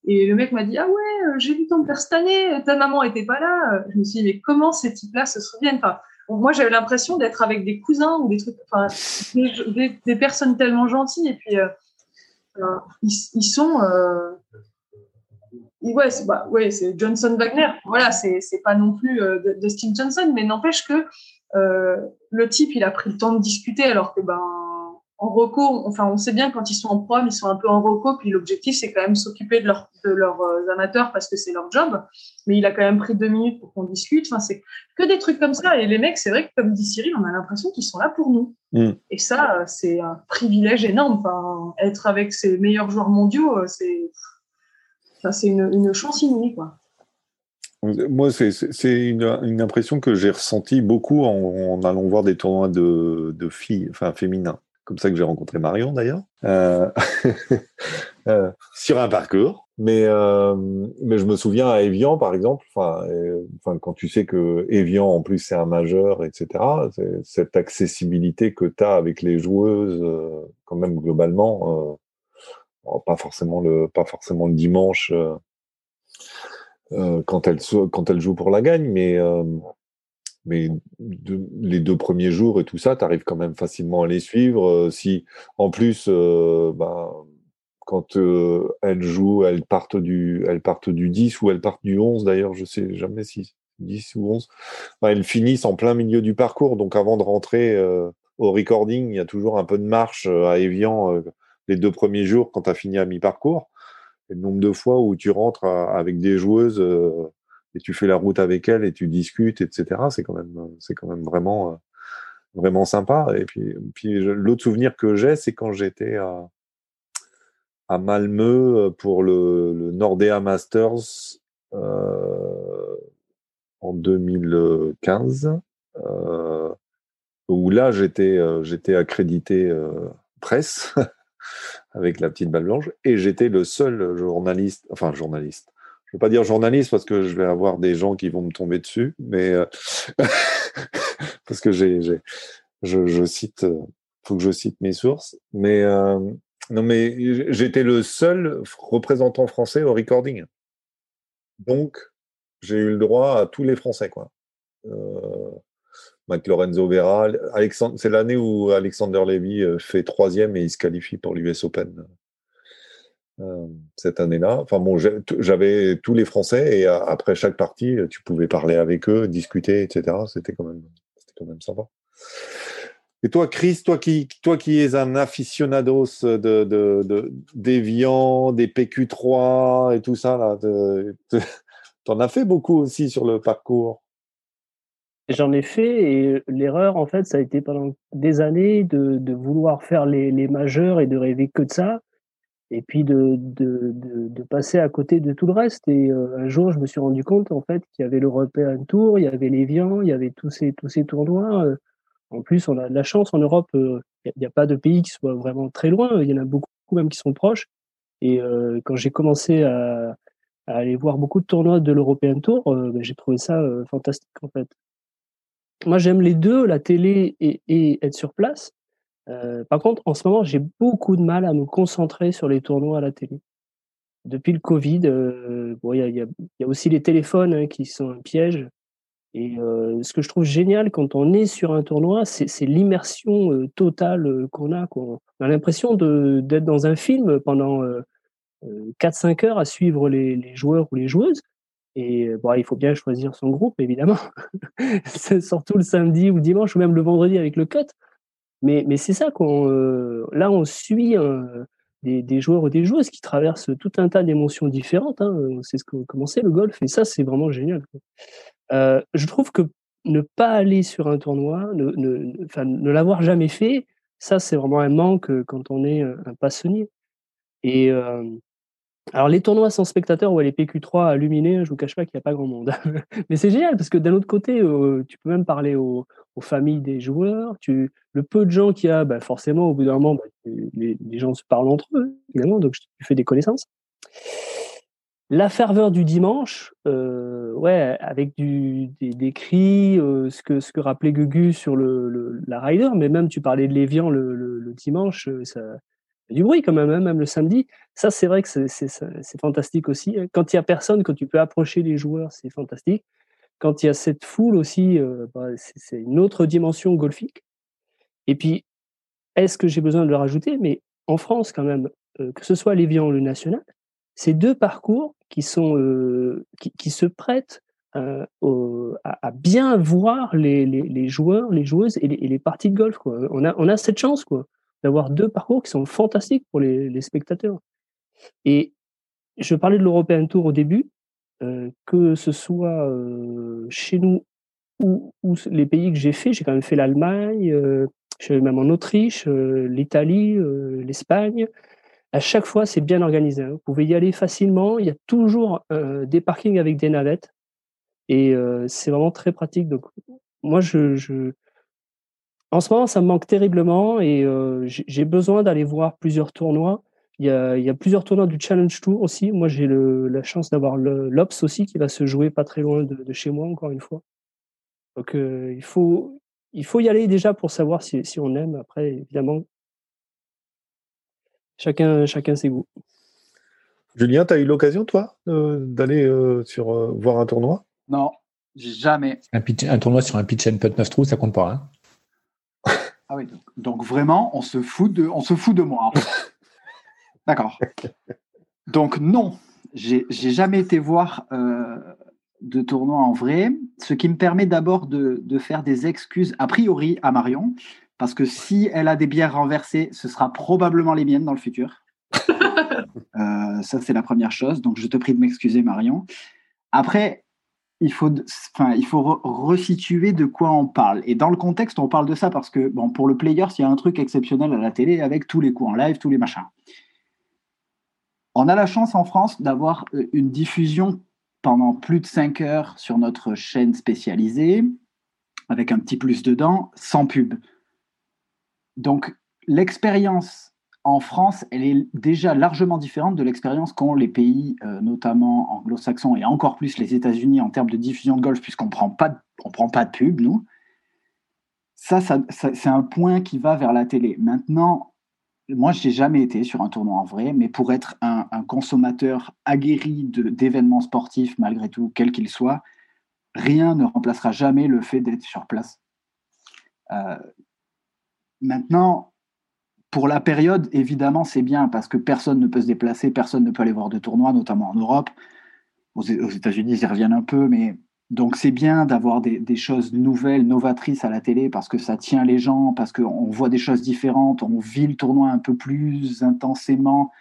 Et le mec m'a dit ah ouais, euh, j'ai vu ton père cette année, ta maman était pas là. Je me suis dit mais comment ces types-là se souviennent? Enfin, Moi j'avais l'impression d'être avec des cousins ou des trucs, enfin des, personnes tellement gentilles et puis euh, euh ils, sont euh, ouais c'est bah, Johnson Wagner voilà c'est pas non plus euh, Dustin Johnson mais n'empêche que le type il a pris le temps de discuter alors que ben en reco, enfin, on sait bien quand ils sont en prom, ils sont un peu en reco, puis l'objectif, c'est quand même s'occuper de, leur, de leurs euh, amateurs parce que c'est leur job. Mais il a quand même pris deux minutes pour qu'on discute. Enfin, c'est que des trucs comme ça. Et les mecs, c'est vrai que, comme dit Cyril, on a l'impression qu'ils sont là pour nous. Mm. Et ça, c'est un privilège énorme. Enfin, être avec ces meilleurs joueurs mondiaux, euh, c'est, enfin, c'est une, une chance inouïe, quoi. Moi, c'est une, impression que j'ai ressentie beaucoup en, allant voir des tournois de, filles, enfin féminins comme ça que j'ai rencontré Marion d'ailleurs, euh, euh, sur un parcours. Mais, euh, mais je me souviens à Evian, par exemple, enfin quand tu sais que Evian, en plus, c'est un majeur, etc., cette accessibilité que tu as avec les joueuses, quand même, globalement, pas, forcément le, pas forcément le dimanche quand, elles, quand elles jouent pour la gagne, mais mais les deux premiers jours et tout ça, tu arrives quand même facilement à les suivre. Euh, si en plus, euh, bah, quand euh, elles jouent, elles partent, du, elles partent du 10 ou elles partent du 11 d'ailleurs, je sais jamais si 10 ou 11, bah, elles finissent en plein milieu du parcours. Donc avant de rentrer au recording, il y a toujours un peu de marche à Evian les deux premiers jours quand tu as fini à mi-parcours. Le nombre de fois où tu rentres avec des joueuses et tu fais la route avec elle et tu discutes, etc. C'est quand même, c'est quand même vraiment, euh, vraiment sympa. Et puis, puis l'autre souvenir que j'ai, c'est quand j'étais à, à Malmö euh, pour le, le Nordea Masters euh, en 2015, euh, où là j'étais, euh, j'étais accrédité presse avec la petite balle blanche. Et j'étais le seul journaliste, enfin journaliste, je ne veux pas dire journaliste parce que je vais avoir des gens qui vont me tomber dessus, mais euh, parce que j'ai, je, je, cite, euh, faut que je cite mes sources, mais euh, non, mais j'étais le seul représentant français au recording, donc j'ai eu le droit à tous les Français, quoi. Mac Lorenzo Vera, c'est l'année où Alexander Levy fait troisième et il se qualifie pour l'US Open euh, cette année-là. Enfin bon, j'avais tous les Français et après chaque partie, tu pouvais parler avec eux, discuter, etc. C'était quand même, quand même sympa. Et toi, Chris, toi qui, toi qui es un aficionados de, de, de d'Evian, des PQ3 et tout ça, là, t'en as fait beaucoup aussi sur le parcours. J'en ai fait et l'erreur, en fait, ça a été pendant des années de, vouloir faire les, les majeurs et de rêver que de ça et puis de, de, de, passer à côté de tout le reste. Et euh, un jour, je me suis rendu compte en fait qu'il y avait l'European Tour, il y avait l'Evian, il y avait tous ces, tous ces tournois. Euh. En plus, on a de la chance en Europe, euh, il n'y a, pas de pays qui soient vraiment très loin, il y en a beaucoup même qui sont proches. Et quand j'ai commencé à, aller voir beaucoup de tournois de l'European Tour, ben, j'ai trouvé ça fantastique en fait. Moi, j'aime les deux, la télé et, être sur place. par contre, en ce moment, j'ai beaucoup de mal à me concentrer sur les tournois à la télé. Depuis le Covid, bon, il y, a, aussi les téléphones hein, qui sont un piège. Et ce que je trouve génial quand on est sur un tournoi, c'est l'immersion totale qu'on a. On a l'impression d'être dans un film pendant 4-5 heures à suivre les, joueurs ou les joueuses. Et bon, il faut bien choisir son groupe, évidemment. surtout le samedi ou dimanche ou même le vendredi avec le cut. Mais, mais c'est ça qu'on. là, on suit des, des, joueurs ou des joueuses qui traversent tout un tas d'émotions différentes. Hein. C'est ce que commençait le golf. Et ça, c'est vraiment génial. Euh, je trouve que ne pas aller sur un tournoi, ne, ne, ne l'avoir jamais fait, ça c'est vraiment un manque euh, quand on est euh, un passionné. Et alors les tournois sans spectateurs ou les PQ3 illuminés, je vous cache pas qu'il n'y a pas grand monde. Mais c'est génial parce que d'un autre côté, tu peux même parler aux, familles des joueurs. Tu, le peu de gens qu'il y a, bah, forcément au bout d'un moment, bah, les, gens se parlent entre eux, évidemment, donc tu fais des connaissances. La ferveur du dimanche, euh, ouais, avec des, cris, euh, ce, que, ce que rappelait Gugu sur le, la rider, mais même tu parlais de Lévian le, le, dimanche, euh, ça du bruit quand même, hein, même le samedi. Ça, c'est vrai que c'est fantastique aussi. Quand il y a personne, quand tu peux approcher les joueurs, c'est fantastique. Quand il y a cette foule aussi, euh, bah, c'est une autre dimension golfique. Et puis, est-ce que j'ai besoin de le rajouter? Mais en France, quand même, euh, que ce soit Lévian ou le national, ces deux parcours qui, sont, euh, qui, qui, se prêtent à, bien voir les, les, joueurs, les joueuses et les, parties de golf. On, a, on a cette chance quoi, d'avoir deux parcours qui sont fantastiques pour les, spectateurs. Et je parlais de l'European Tour au début, euh, que ce soit euh, chez nous ou, les pays que j'ai fait, j'ai quand même fait l'Allemagne, euh, même en Autriche, euh, l'Italie, l'Espagne à chaque fois, c'est bien organisé. Hein. Vous pouvez y aller facilement. Il y a toujours des parkings avec des navettes. Et c'est vraiment très pratique. Donc, moi, je, En ce moment, ça me manque terriblement et euh, j'ai besoin d'aller voir plusieurs tournois. Il y, a, il y, a, plusieurs tournois du Challenge Tour aussi. Moi, j'ai la chance d'avoir l'Ops aussi qui va se jouer pas très loin de, de chez moi, encore une fois. Donc, euh, il, faut, il faut y aller déjà pour savoir si, si on aime. Après, évidemment, Chacun, chacun ses goûts. Julien, tu as eu l'occasion, toi, d'aller euh, sur euh, voir un tournoi? Non, jamais. Un, pitch, un, tournoi sur un pitch and putt 9 trous, ça compte pas. Hein ah oui, donc, donc, vraiment, on se fout de, on se fout de moi. D'accord. Donc non, j'ai jamais été voir euh, de tournoi en vrai, ce qui me permet d'abord de, de, faire des excuses a priori à Marion, parce que si elle a des bières renversées, ce sera probablement les miennes dans le futur. euh, ça, c'est la première chose. Donc, je te prie de m'excuser, Marion. Après, il faut, enfin, il faut re resituer de quoi on parle. Et dans le contexte, on parle de ça parce que, bon, pour le player, il y a un truc exceptionnel à la télé avec tous les coups en live, tous les machins. On a la chance en France d'avoir euh, une diffusion pendant plus de 5 heures sur notre chaîne spécialisée, avec un petit plus dedans, sans pub. Donc, l'expérience en France, elle est déjà largement différente de l'expérience qu'ont les pays, euh, notamment anglo-saxons et encore plus les États-Unis en termes de diffusion de golf, puisqu'on prend pas, on prend pas de pub, nous. Ça, c'est un point qui va vers la télé. Maintenant, moi, je n'ai jamais été sur un tournoi en vrai, mais pour être un, consommateur aguerri d'événements sportifs, malgré tout, quel qu'il soit, rien ne remplacera jamais le fait d'être sur place. Euh, Maintenant, pour la période, évidemment, c'est bien parce que personne ne peut se déplacer, personne ne peut aller voir de tournois, notamment en Europe. Aux États-Unis, ils reviennent un peu, mais donc c'est bien d'avoir des, choses nouvelles, novatrices à la télé parce que ça tient les gens, parce qu'on voit des choses différentes, on vit le tournoi un peu plus intensément,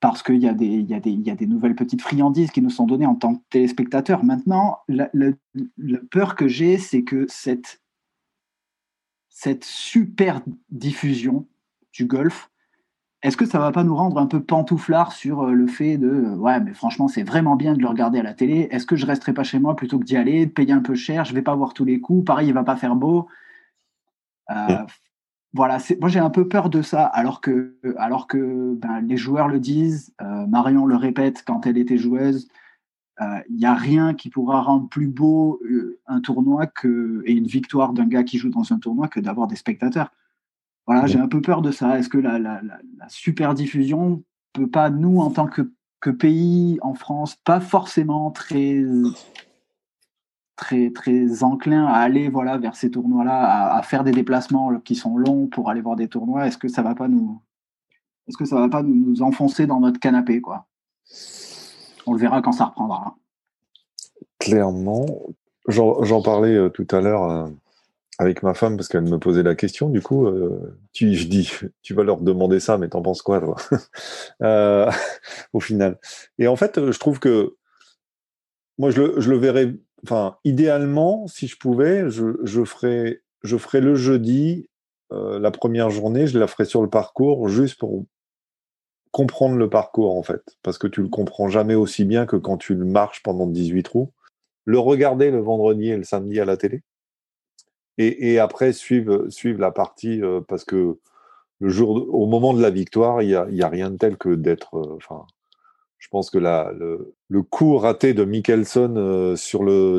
parce qu'il y, a des nouvelles petites friandises qui nous sont données en tant que téléspectateurs. Maintenant, la, la, la peur que j'ai, c'est que cette cette super diffusion du golf, est-ce que ça va pas nous rendre un peu pantouflards sur euh, le fait de euh, ouais mais franchement c'est vraiment bien de le regarder à la télé. Est-ce que je resterai pas chez moi plutôt que d'y aller de payer un peu cher je vais pas voir tous les coups pareil il va pas faire beau. Euh, voilà, moi j'ai un peu peur de ça, alors que, alors que ben, les joueurs le disent, euh, Marion le répète quand elle était joueuse, il euh, n'y a rien qui pourra rendre plus beau un tournoi que, et une victoire d'un gars qui joue dans un tournoi que d'avoir des spectateurs. Voilà, j'ai un peu peur de ça. Est-ce que la, la, la, super diffusion peut pas, nous, en tant que, que pays en France, pas forcément très très très enclin à aller voilà vers ces tournois-là, à, faire des déplacements qui sont longs pour aller voir des tournois? Est-ce que ça va pas nous, est-ce que ça va pas nous, enfoncer dans notre canapé quoi? On le verra quand ça reprendra. Clairement, j'en parlais euh, tout à l'heure euh, avec ma femme parce qu'elle me posait la question. Du coup, euh, tu, je dis, tu vas leur demander ça, mais t'en penses quoi toi? Au final. Et en fait, je trouve que moi, je le, je le verrais enfin, idéalement, si je pouvais, je, je, ferais, je ferais le jeudi, euh, la première journée, je la ferais sur le parcours, juste pour comprendre le parcours, en fait. Parce que tu le comprends jamais aussi bien que quand tu le marches pendant 18 trous. Le regarder le vendredi et le samedi à la télé. Et, après, suivre, suivre la partie, euh, parce que le jour, au moment de la victoire, il n'y a, y a rien de tel que d'être, euh, enfin, je pense que la, le, coup raté de Mickelson euh, sur le,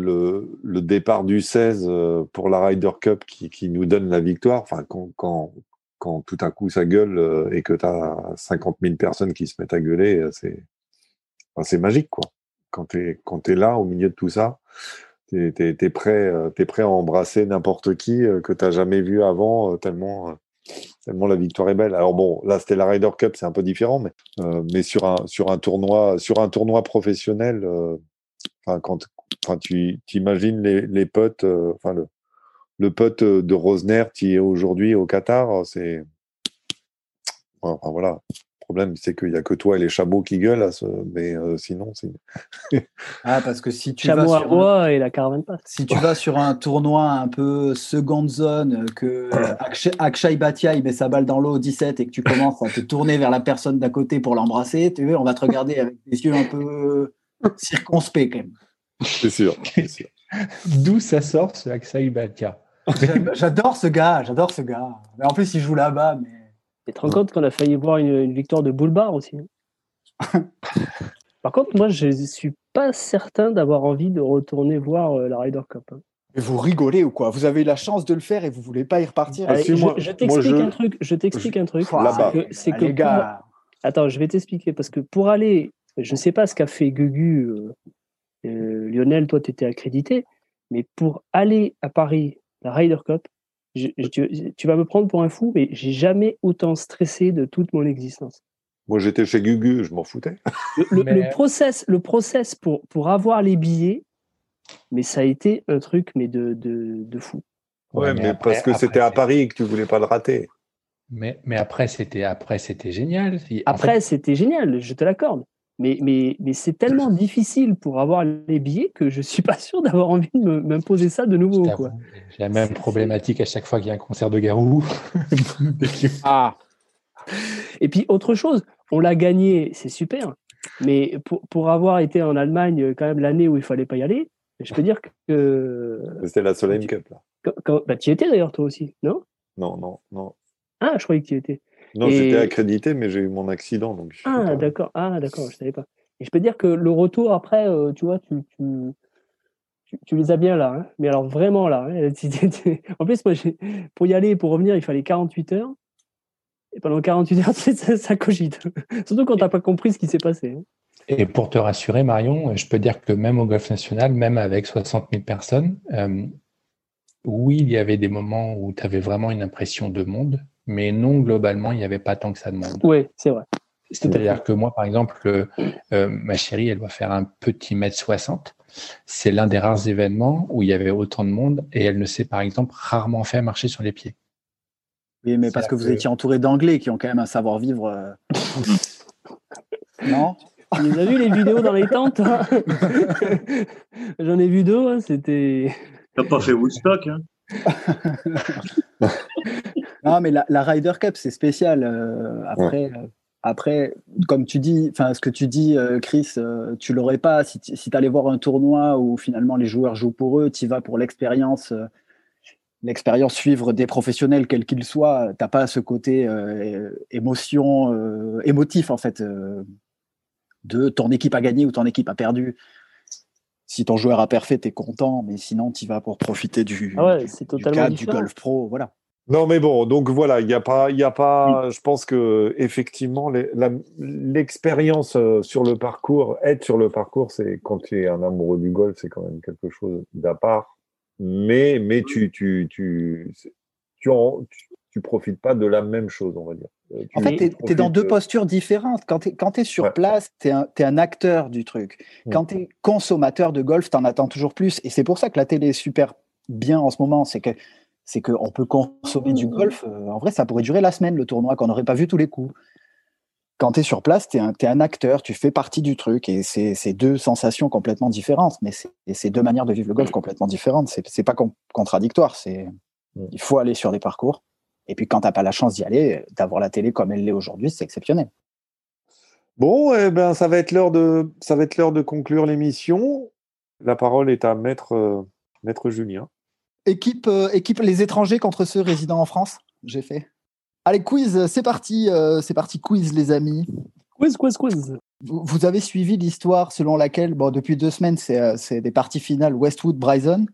le, départ du 16 euh, pour la Ryder Cup qui, qui, nous donne la victoire, enfin, quand, quand, quand tout à coup ça gueule et que tu as 50 000 personnes qui se mettent à gueuler, c'est enfin, magique, quoi. Quand tu es, es là, au milieu de tout ça, tu es, prêt, es prêt à embrasser n'importe qui que tu jamais vu avant, tellement tellement la victoire est belle. Alors bon, là c'était la Ryder Cup, c'est un peu différent, mais, euh, sur un tournoi professionnel, euh, quand tu imagines les, les potes, euh, le le pote de Rosner qui est aujourd'hui au Qatar, c'est enfin voilà, problème, c'est qu'il n'y a que toi et les chabots qui gueulent, mais euh, sinon, c'est. ah, parce que si tu vas sur un... et la caravane Si tu vas sur un tournoi un peu seconde zone, que Akshay Batia il met sa balle dans l'eau au 17 et que tu commences à te tourner vers la personne d'à côté pour l'embrasser, tu veux, on va te regarder avec des yeux un peu circonspects quand même. C'est sûr. sûr. D'où ça sort ce Akshay Batia J'adore ce gars, j'adore ce gars. Mais en plus, il joue là-bas, mais tu te rends compte qu'on a failli voir une, victoire de Boulbar aussi. Hein. Par contre, moi, je ne suis pas certain d'avoir envie de retourner voir euh, la Ryder Cup. Hein. Mais vous rigolez ou quoi? Vous avez eu la chance de le faire et vous voulez pas y repartir Je, t'explique un truc. Je t'explique un truc. C'est que, gars. Attends, je vais t'expliquer parce que pour aller, je ne sais pas ce qu'a fait Gugu. Euh, euh, Lionel, toi, tu étais accrédité, mais pour aller à Paris, la Ryder Cup, tu, vas me prendre pour un fou, mais j'ai jamais autant stressé de toute mon existence. Moi, j'étais chez Gugu, je m'en foutais. Le, process, le process pour, pour avoir les billets, mais ça a été un truc mais de, de, fou. Ouais, mais, parce que c'était à Paris et que tu voulais pas le rater. Mais, mais après, c'était après c'était génial. Après, c'était génial, je te l'accorde. Mais, mais, mais c'est tellement difficile pour avoir les billets que je suis pas sûr d'avoir envie de m'imposer ça de nouveau. J'ai la même problématique à chaque fois qu'il y a un concert de Garou. ah. Et puis autre chose, on l'a gagné, c'est super. Mais pour, pour, avoir été en Allemagne quand même l'année où il fallait pas y aller, je peux dire que. C'était la Solheim Cup là. bah, tu y étais d'ailleurs toi aussi, non? Non, non, non. Ah, je croyais que tu y étais. Non, j'étais accrédité, mais j'ai eu mon accident. Donc ah, d'accord. Ah, d'accord, je savais pas. Et je peux dire que le retour après, euh, tu vois, tu, tu, les as bien là. Hein. mais alors vraiment là. Hein. en plus, moi, pour y aller, pour revenir, il fallait 48 heures. Et pendant 48 heures, ça, ça cogite. Surtout quand tu n'as pas compris ce qui s'est passé. Hein. Et pour te rassurer, Marion, je peux dire que même au Golf National, même avec 60 000 personnes, euh, oui, il y avait des moments où tu avais vraiment une impression de monde, mais non, globalement, il n'y avait pas tant que ça de monde. Oui, c'est vrai. C'est-à-dire que moi, par exemple, euh, ma chérie, elle doit faire un petit mètre 60. C'est l'un des rares événements où il y avait autant de monde et elle ne s'est, par exemple, rarement fait marcher sur les pieds. Oui, mais parce que vous étiez entouré d'Anglais qui ont quand même un savoir-vivre. Euh, non? Tu as vu les vidéos dans les tentes hein? J'en ai vu deux, hein, c'était. T'as pas fait Woodstock, hein? Non, mais la, Ryder Cup, c'est spécial. Euh, après, euh, après, comme tu dis, enfin, ce que tu dis, euh, Chris, tu l'aurais pas si tu allais voir un tournoi où finalement les joueurs jouent pour eux, tu vas pour l'expérience. l'expérience suivre des professionnels, quels qu'ils soient, t'as pas ce côté euh, émotion, euh, émotif en fait, euh, de ton équipe a gagné ou ton équipe a perdu. Si ton joueur a parfait, t'es content, mais sinon tu vas pour profiter du, Ah ouais, du- cadre, du golf pro, voilà. Non, mais bon, donc voilà, il n'y a pas, il a pas. Je pense que effectivement, l'expérience euh, sur le parcours, être sur le parcours, c'est quand tu es un amoureux du golf, c'est quand même quelque chose d'à part. Mais, mais tu, tu, tu, tu, en, tu, tu profites pas de la même chose, on va dire. Euh, En fait, tu es, dans deux euh, postures différentes. Quand tu es, sur Ouais. place, tu es, un acteur du truc. Mm. Quand tu es consommateur de golf, tu en attends toujours plus. Et c'est pour ça que la télé est super bien en ce moment. C'est que c'est qu'on peut consommer du golf. euh, en vrai, ça pourrait durer la semaine, le tournoi, qu'on n'aurait pas vu tous les coups. Quand tu es sur place, tu es, un acteur, tu fais partie du truc. Et c'est deux sensations complètement différentes. Mais c'est deux manières de vivre le golf complètement différentes. C'est pas con- contradictoire. C'est Mm. Il faut aller sur des parcours. Et puis quand tu n'as pas la chance d'y aller, d'avoir la télé comme elle l'est aujourd'hui, c'est exceptionnel. Bon, eh ben, ça va être l'heure de, ça va être l'heure de conclure l'émission. La parole est à maître, euh, maître Julien. Équipe, euh, équipe les étrangers contre ceux résidant en France, j'ai fait. Allez, quiz, c'est parti, euh, c'est parti, quiz les amis. Quiz, quiz, quiz. Vous, vous avez suivi l'histoire selon laquelle, bon, depuis deux semaines, c'est euh, des parties finales Westwood-Bryson.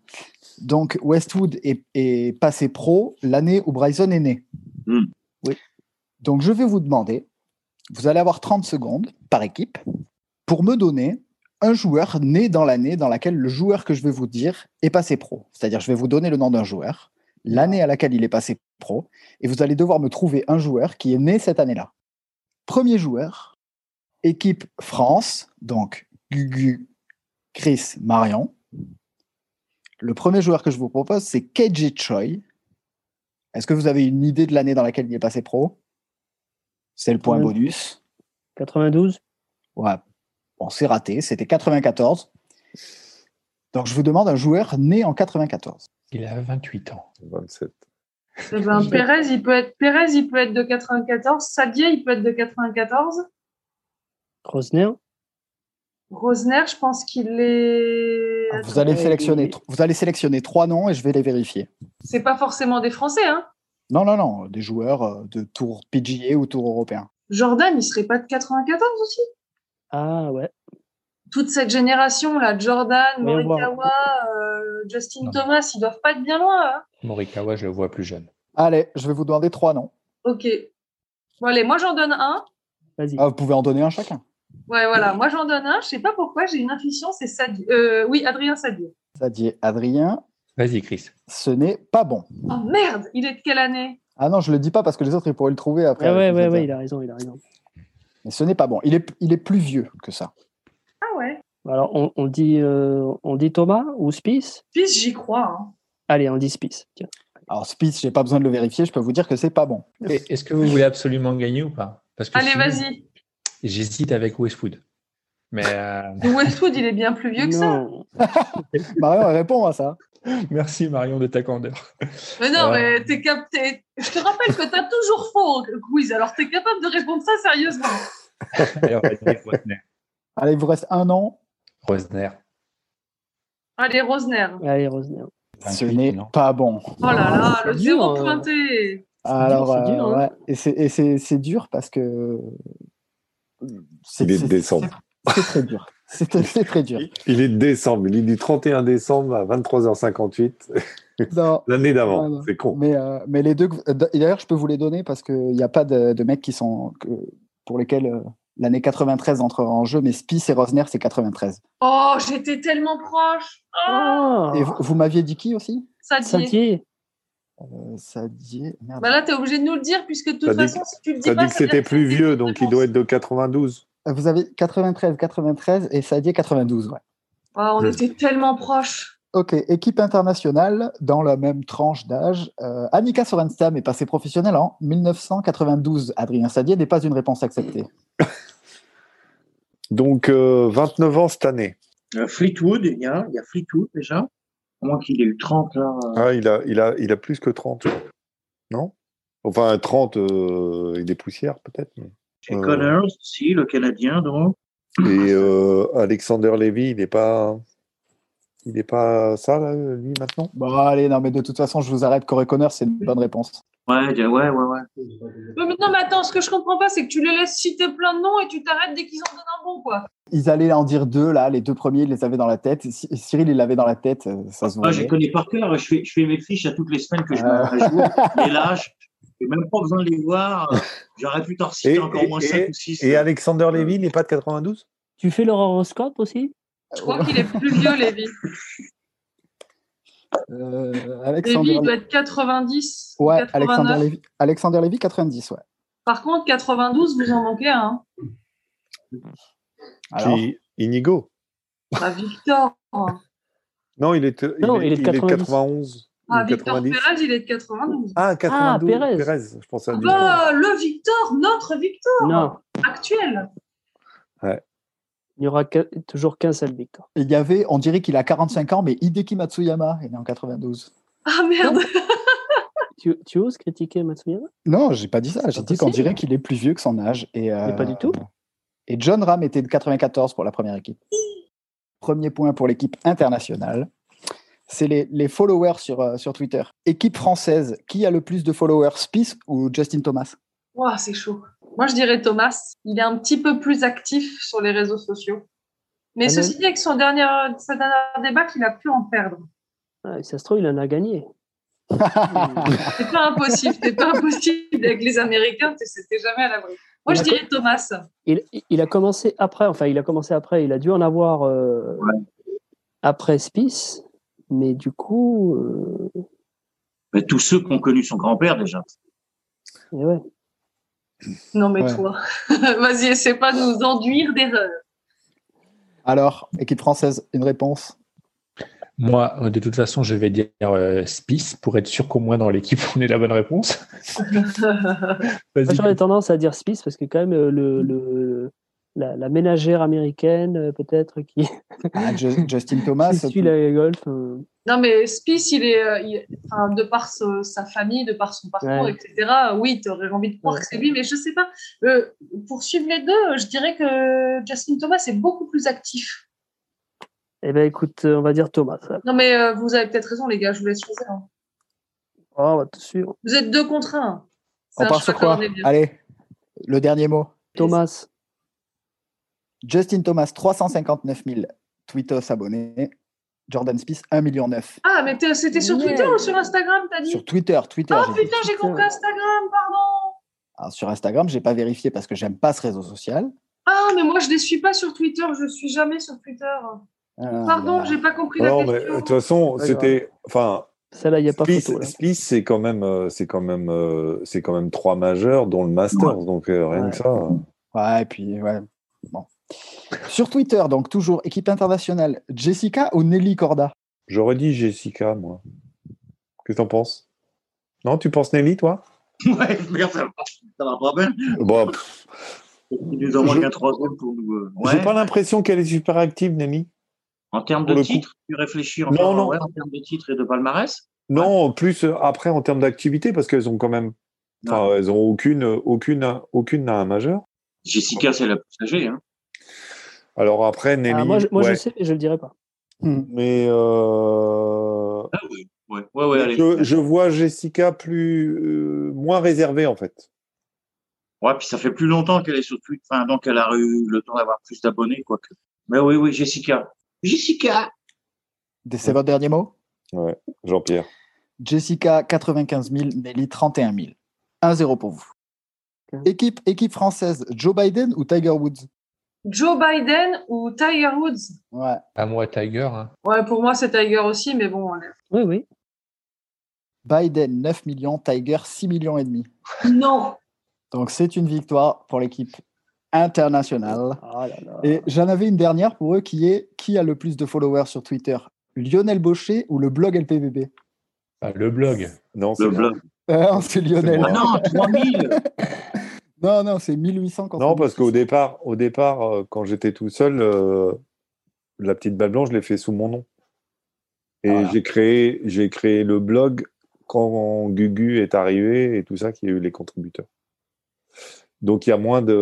Donc Westwood est, est passé pro l'année où Bryson est né. Hmm. Oui. Donc je vais vous demander, vous allez avoir 30 secondes par équipe pour me donner un joueur né dans l'année dans laquelle le joueur que je vais vous dire est passé pro. C'est-à-dire, je vais vous donner le nom d'un joueur, l'année à laquelle il est passé pro, et vous allez devoir me trouver un joueur qui est né cette année-là. Premier joueur, équipe France, donc Gugu, Chris, Marion. Le premier joueur que je vous propose, c'est KJ Choi. Est-ce que vous avez une idée de l'année dans laquelle il est passé pro? C'est le point bonus. 92 Ouais. Bon, c'est raté. C'était 94. Donc, je vous demande un joueur né en 94. Il a 28 ans. 27. Eh ben, Pérez, il peut être Pérez, il peut être de 94. Sadier, il peut être de 94. Rosner? Rosner, je pense qu'il est. Ah, Vous allez, sélectionner, il- vous allez sélectionner trois noms et je vais les vérifier. C'est pas forcément des Français, hein. Non, non, non. Des joueurs euh, de tour PGA ou tour européen. Jordan, il serait pas de 94 aussi? Ah ouais. Toute cette génération là, Jordan, Mais Morikawa, euh, Justin Non. Thomas, ils doivent pas être bien loin. Hein Morikawa, je le vois plus jeune. Allez, je vais vous demander trois noms. ok. Bon allez, moi j'en donne un. Vas-y. Ah, vous pouvez en donner un chacun. Ouais, voilà, moi j'en donne un. Je sais pas pourquoi, j'ai une intuition, c'est Sadier. Euh, oui, Adrien Sadier. Sadier Adrien, Vas-y, Chris. ce n'est pas bon. Oh merde, il est de quelle année? Ah non, je le dis pas parce que les autres, ils pourraient le trouver après. Ouais, ouais, ouais, il a raison, il a raison. Mais ce n'est pas bon. Il est, il est plus vieux que ça. Ah ouais. Alors, on, on dit, euh, on dit Thomas ou Spice Fils, j'y crois. hein. Allez, on dit Spice. Tiens. Alors, Spice, j'ai pas besoin de le vérifier. Je peux vous dire que c'est pas bon. Et Est-ce que vous voulez absolument gagner ou pas? Parce que Allez, vas-y. J'hésite avec Westwood. Mais euh, Westwood, il est bien plus vieux que ça. Non. Marion, elle répond à ça. merci Marion de ta candeur. Mais non, Euh. mais t'es cap... t'es- Je te rappelle que t'as toujours faux au quiz, alors t'es capable de répondre ça sérieusement. Allez, il vous reste un nom. Rosner. Allez, Rosner. Allez, Rosner. Ce 28, n'est pas bon. Oh là là, le C'est dur, zéro euh. pointé. Alors, c'est dur, euh, hein. ouais. Et c'est- et c'est c'est dur parce que. c'est- est c'est- décembre. c'est- C'est très dur. C'est très dur. Il est décembre. Il est du 31 décembre à 23h58. Non, L'année d'avant. Ah, c'est con. mais, euh, mais les deux. et D'ailleurs, je peux vous les donner parce qu'il n'y a pas de, de mecs qui sont. que- pour lesquels euh, l'année 93 entre en jeu, mais Spice et Rosner, c'est 93. Oh, j'étais tellement proche. Oh, Oh Et vous, vous m'aviez dit qui aussi? Sadier. Sadier. euh, Sadier. Merde. Bah là, t'es obligé de nous le dire, puisque de toute dit façon, si tu le dis Ça pas, dit que c'était plus vieux, donc il doit être de 92. Euh, Vous avez 93, 93 et Sadier 92. Ouais. Oh, on Je- était tellement proches. Ok, équipe internationale dans la même tranche d'âge. Euh, Annika Sorenstam est passée professionnelle en 1992. Adrien Sadier n'est pas une réponse acceptée. Donc, euh, 29 ans cette année. Euh, Fleetwood, il y a, il y a Fleetwood déjà. À moins qu'il ait eu 30 là. euh, Ah, il a, il a, il a plus que 30. je crois. Non? Enfin, 30, euh, il est poussière peut-être. mais- Chez Euh. Connors, si, le Canadien, donc. Et euh, Alexander Levy, il n'est pas. Il n'est pas ça, là, lui, maintenant? Bon, allez, non, mais de toute façon, je vous arrête. Corey Connor, c'est une bonne réponse. Ouais, ouais, ouais, ouais. Mais non, mais attends, ce que je comprends pas, c'est que tu les laisses citer plein de noms et tu t'arrêtes dès qu'ils en donnent un bon, quoi. Ils allaient en dire deux, là. Les deux premiers, ils les avaient dans la tête. Cy- Cyril, il l'avait dans la tête. euh, Ça se Moi, je voyait. les connais par cœur. Je fais, je fais mes fiches à toutes les semaines que je Euh. mets à jour. Mais là, je n'ai même pas besoin de les voir. J'aurais pu t'en citer Et- encore et- moins et- 5 ou 6. Et Alexander Levy, il n'est pas de 92 Tu fais leur horoscope aussi? Je crois qu'il est plus vieux, Lévi. Euh, Alexander, il doit être 90. ouais, 89. Alexander Lévy. Alexander Lévy, 90, ouais. Par contre, 92, vous en manquez un. Alors, Qui- Inigo Ah, Victor. Non, il est, Non, il est de 90. 91. Ah, Victor 90. Pérez, il est de 92. Ah, 92. Pérez. Je pensais à Ah lui. bah, le Victor, notre Victor Non, actuel. il n'y aura toujours qu'un seul Victor. il y avait, on dirait qu'il a 45 ans, mais Hideki Matsuyama est né en 92. Ah merde. Tu, tu oses critiquer Matsuyama? Non, j'ai pas dit ça. J'ai dit qu'on dirait qu'il est plus vieux que son âge. Et, euh, Mais pas du tout. Et John Ram était de 94 pour la première équipe. Premier point pour l'équipe internationale. C'est les, les followers sur, euh, sur Twitter. Équipe française, qui a le plus de followers, Spice ou Justin Thomas? Ouah, c'est chaud. Moi, je dirais Thomas. Il est un petit peu plus actif sur les réseaux sociaux. Mais Ah, ceci dit, avec son dernier, sa dernière débat, il a pu en perdre. ah, Ça se trouve, il en a gagné. C'est pas impossible. C'est pas impossible. Avec les Américains, c'était jamais à l'abri. Moi, je dirais Thomas. Il, il a commencé après, enfin, il a commencé après, il a dû en avoir euh, après Spice, mais du coup, euh, Mais tous ceux qui ont connu son grand-père déjà. et ouais. Non, mais Ouais. toi. Vas-y, essaie pas de nous enduire d'erreurs. Alors, équipe française, une réponse Moi, euh, de toute façon, je vais dire euh, Spice pour être sûr qu'au moins dans l'équipe, on ait la bonne réponse. J'aurais tendance à dire Spice parce que quand même euh, le, le- la, la ménagère américaine euh, peut-être qui, Ah, Ju- Justin Thomas. qui suit la golf. euh, Non, mais Spice, il est, euh, il- enfin, de par ce- sa famille, de par son parcours, Ouais. etc. Oui, tu aurais envie de croire Ouais. que c'est lui, mais je sais pas. Euh, pour suivre les deux, je dirais que Justin Thomas est beaucoup plus actif. Eh ben écoute, on va dire Thomas. Non, mais euh, vous avez peut-être raison, les gars, je vous laisse choisir. hein. Oh, on va te suivre. Vous êtes deux contre un. On part sur quoi bien. Allez, le dernier mot. Thomas. Justin Thomas, 359 000 tweetos abonnés. Jordan Spieth, 1,9 million. Ah, mais c'était sur. Twitter ou sur Instagram, t'as dit Sur Twitter, Twitter. Ah dit. putain, j'ai compris Instagram, pardon. Alors, sur Instagram, j'ai pas vérifié parce que j'aime pas ce réseau social. Ah, mais moi, je les suis pas sur Twitter, je suis jamais sur Twitter. Ah, Pardon, bah, j'ai pas compris la Non, mais de question. toute façon, c'était. Enfin, Celle-là, il n'y a pas Spieth, photo. Spieth, c'est quand même, euh, c'est quand même, euh, c'est quand même trois majeurs, dont le Masters. Donc euh, rien Ouais. que ça. Ouais, et puis, ouais. Bon. Sur Twitter, donc toujours équipe internationale, Jessica ou Nelly Corda? J'aurais dit Jessica, moi. Qu'est-ce que t'en penses? Non, tu penses Nelly, toi? Ouais, merde, ça va, ça va pas bien. Bon, pff, Il nous en manque Je- un troisième pour nous. euh, J'ai pas l'impression qu'elle est super active, Nelly. En termes de titres, tu réfléchis Non, encore non. ouais, en termes de titres et de palmarès? Non, plus euh, après en termes d'activité, parce qu'elles ont quand même. Enfin, elles ont aucune, aucune, aucune n'a un majeur. Jessica, c'est la plus âgée. Hein. Alors après, Nelly. Ah, moi, je, moi ouais. je sais, mais je ne le dirai pas. Mais euh, Ah oui. Ouais, ouais, ouais, allez. je, je vois Jessica plus euh, moins réservée en fait. Ouais, puis ça fait plus longtemps qu'elle est sur Twitter, enfin, donc elle a eu le temps d'avoir plus d'abonnés, quoique. Mais oui, oui, Jessica. Jessica C'est votre dernier mot? Ouais, Jean-Pierre. Jessica, 95 000, Nelly, 31 000. 1-0 pour vous. Équipe, équipe française, Joe Biden ou Tiger Woods? Joe Biden ou Tiger Woods? Ouais. À moi, Tiger. hein. Ouais, pour moi, c'est Tiger aussi, mais bon. Oui, oui. Biden, 9 millions, Tiger, 6 millions et demi. Non. Donc c'est une victoire pour l'équipe internationale. Là là. Et j'en avais une dernière pour eux qui est qui a le plus de followers sur Twitter? Lionel Baucher ou le blog LPBB Ah, le blog. Non, c'est Le blog. Ah, C'est Lionel. Ah non, 3000 Non, non, c'est 1800. quand Non, parce qu'au 1600. départ, au départ, euh, quand j'étais tout seul, euh, la petite balle blanche, je l'ai fait sous mon nom. Et Voilà. j'ai créé, j'ai créé le blog quand Gugu est arrivé et tout ça, qui a eu les contributeurs. Donc il y a moins de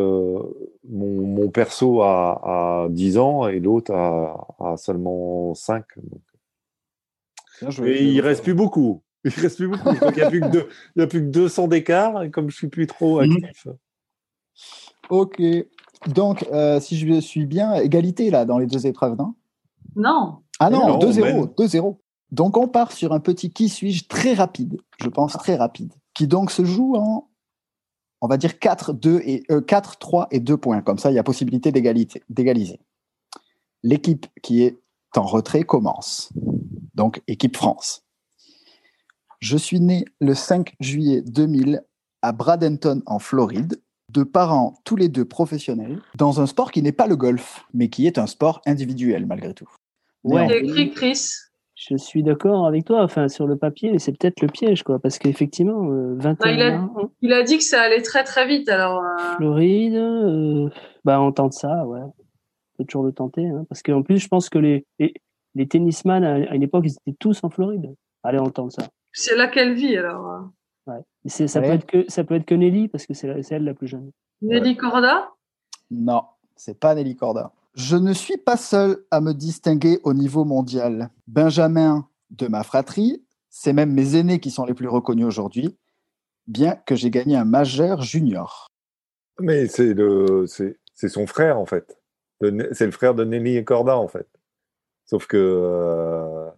mon, mon perso a, a 10 ans et l'autre a, a seulement 5. Donc, Bien joué. Et il reste plus beaucoup. Il reste plus beaucoup. Donc, il n'y a, plus que deux- il y a plus que 200 d'écart. Et comme je suis plus trop Mhm. actif. Ok. Donc, euh, si je suis bien, égalité là dans les deux épreuves, non? Non. Ah non, Non, 2-0. Ben. 2-0. Donc, on part sur un petit qui suis-je très rapide, je pense très rapide, qui donc se joue en, on va dire 4, 2 et, euh, 4 3 et 2 points. Comme ça, il y a possibilité d'égalité- d'égaliser. L'équipe qui est en retrait commence. Donc, équipe France. Je suis né le 5 juillet 2000 à Bradenton, en Floride, de parents tous les deux professionnels, dans un sport qui n'est pas le golf, mais qui est un sport individuel malgré tout. Ouais. Écrit Chris. Je suis d'accord avec toi. Enfin, sur le papier, c'est peut-être le piège, quoi. Parce qu'effectivement, euh, 21 Ah, il a- ans, Il a dit que ça allait très très vite. Alors, euh, Floride, euh, bah, on tente ça, ouais. On peut toujours le tenter. Hein, parce qu'en plus, je pense que les, les, les tennisman, à à une époque, ils étaient tous en Floride. Allez, on tente ça. c'est là qu'elle vit. Alors, Ouais. Ça, peut être que, ça peut être que Nelly, parce que c'est elle la plus jeune. Nelly Corda? Non, c'est pas Nelly Corda. Je ne suis pas seul à me distinguer au niveau mondial. Benjamin de ma fratrie, c'est même mes aînés qui sont les plus reconnus aujourd'hui, bien que j'ai gagné un majeur junior. Mais c'est le, c'est, c'est son frère, en fait. Le- C'est le frère de Nelly et Corda, en fait. Sauf que. euh,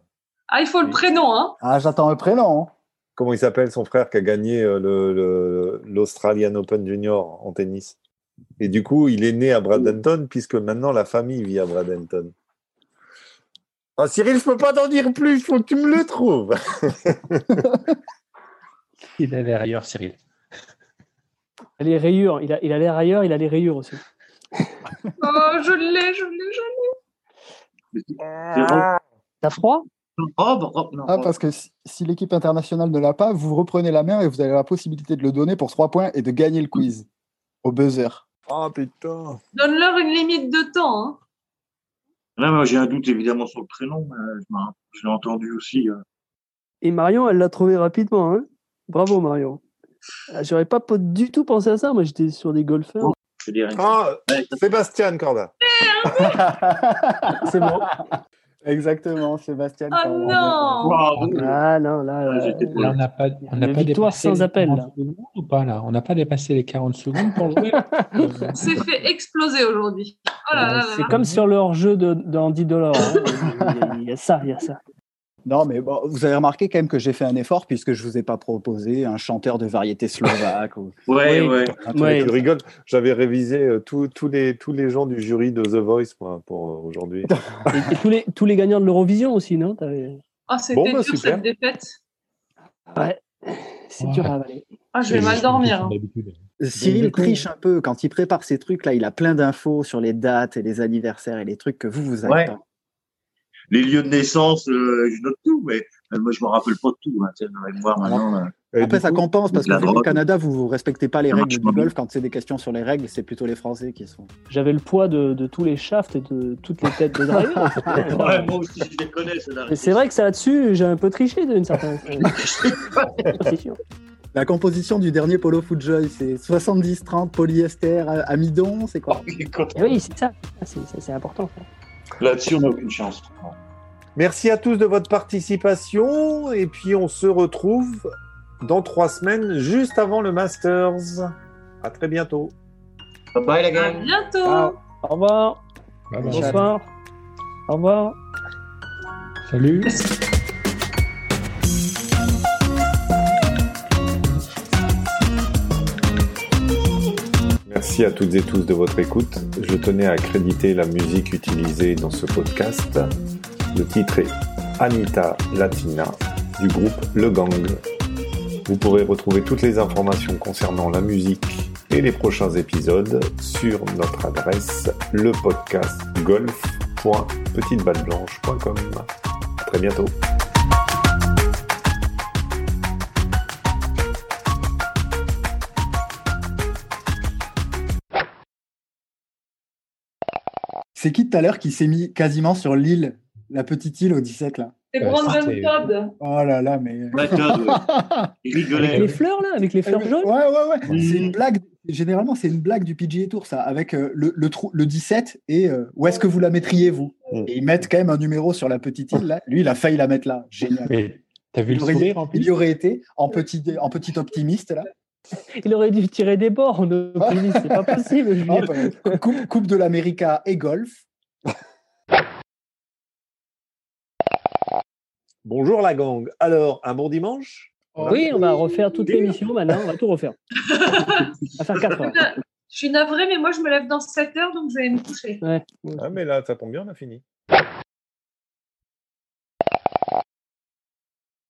Ah, il faut le prénom, hein. Ah, j'attends un prénom. Comment il s'appelle son frère qui a gagné euh, le, le- l'Australian Open Junior en tennis? Et du coup, il est né à Bradenton, puisque maintenant la famille vit à Bradenton. Ah, Cyril, je peux pas t'en dire plus, il faut que tu me le trouves. Il a l'air ailleurs, Cyril. Les rayures, il a il a l'air ailleurs, il a les rayures aussi. Oh, je l'ai, je l'ai, je Zéro. T'as froid? Rob, non, Ah, Rob. parce que si, si l'équipe internationale ne l'a pas, vous reprenez la main et vous avez la possibilité de le donner pour 3 points et de gagner le quiz au buzzer. Ah putain. Donne-leur une limite de temps, hein. Là, moi, j'ai un doute évidemment sur le prénom. mais je l'ai entendu aussi. euh. Et Marion, elle l'a trouvé rapidement. Hein Bravo, Marion. Ah, J'aurais pas du tout pensé à ça. Moi, j'étais sur des golfeurs. Je dirais. Ah, Ouais, Sébastien Corda. C'est bon. Exactement, Sébastien. Oh non Wow. Ah non, là, on n'a pas, on pas victoire dépassé sans les appel, 40 là. secondes ou pas là? On n'a pas dépassé les 40 secondes pour jouer On s'est fait exploser aujourd'hui. Oh là là là c'est là. comme sur leur jeu de, de Andy Dollar. hein. Il y a ça, il y a ça. Non, mais bon, vous avez remarqué quand même que j'ai fait un effort puisque je vous ai pas proposé un chanteur de variété slovaque. ou Ouais, Oui. ouais. Tu rigoles, j'avais révisé euh, tous- tous les, tous les gens du jury de The Voice moi, pour euh, aujourd'hui. Et, et tous, les, tous les gagnants de l'Eurovision aussi, non? Ah, c'était Bon, bah, dur super. cette défaite. Ouais, c'est Ouais. dur à avaler. Ah, je vais mal dormir. hein. Cyril triche un peu quand il prépare ces trucs-là. Il a plein d'infos sur les dates et les anniversaires et les trucs que vous, vous avez Ouais. pas. Les lieux de naissance, euh, je note tout, mais euh, moi, je me rappelle pas de tout. Hein, tu sais, dans la mémoire, maintenant. euh. Après, ça coup, compense parce que drogue. Canada, vous ne respectez pas les Ça règles du golf. Quand c'est des questions sur les règles, c'est plutôt les Français qui sont. J'avais le poids de, de tous les shafts et de toutes les têtes de driver. Ouais, moi aussi, je les connais, c'est vrai que ça là-dessus, j'ai un peu triché d'une certaine sûr. La composition du dernier Polo Footjoy, c'est 70-30 polyester, amidon, c'est quoi? Et oui, c'est ça. Ah, C'est important. Là-dessus, on n'a aucune chance. Merci à tous de votre participation. Et puis, on se retrouve dans trois semaines, juste avant le Masters. À très bientôt. Bye bye, la À gang. bientôt. Ah. Au revoir. Bye bye. Bonsoir. Au revoir. Salut. Merci à toutes et tous de votre écoute. Je tenais à accréditer la musique utilisée dans ce podcast. Le titre est Anita Latina du groupe Le Gang. Vous pourrez retrouver toutes les informations concernant la musique et les prochains épisodes sur notre adresse lepodcastgolf.petiteballeblanche.com. À très bientôt. C'est qui tout à l'heure qui s'est mis quasiment sur l'île, la petite île au 17 là C'est Brandon Todd. Oh là là, mais. Ouais, Todd, ouais. Il Avec rigolait. les fleurs, là Avec les fleurs Ouais, jaunes ouais, ouais. Mhm. C'est une blague. Généralement, c'est une blague du PGA Tour, ça, avec euh, le, le, trou- le 17 et euh, où est-ce que vous la mettriez, vous? Mhm. Et ils mettent quand même un numéro sur la petite île, là. Lui, il a failli la mettre là. Génial. Mais t'as vu Il le aurait, sourire en il plus y aurait été en petit, en petit optimiste, là. Il aurait dû tirer des bords en optimiste. C'est pas possible, coupe, coupe de l'América et golf. Bonjour la gang. Alors, un bon dimanche? Oui, on va refaire toute l'émission maintenant. On va tout refaire. On va faire 4 heures. Je suis navrée, mais moi, je me lève dans 7 heures, donc je vais me coucher. Ouais. Ah, mais là, ça tombe bien, on a fini.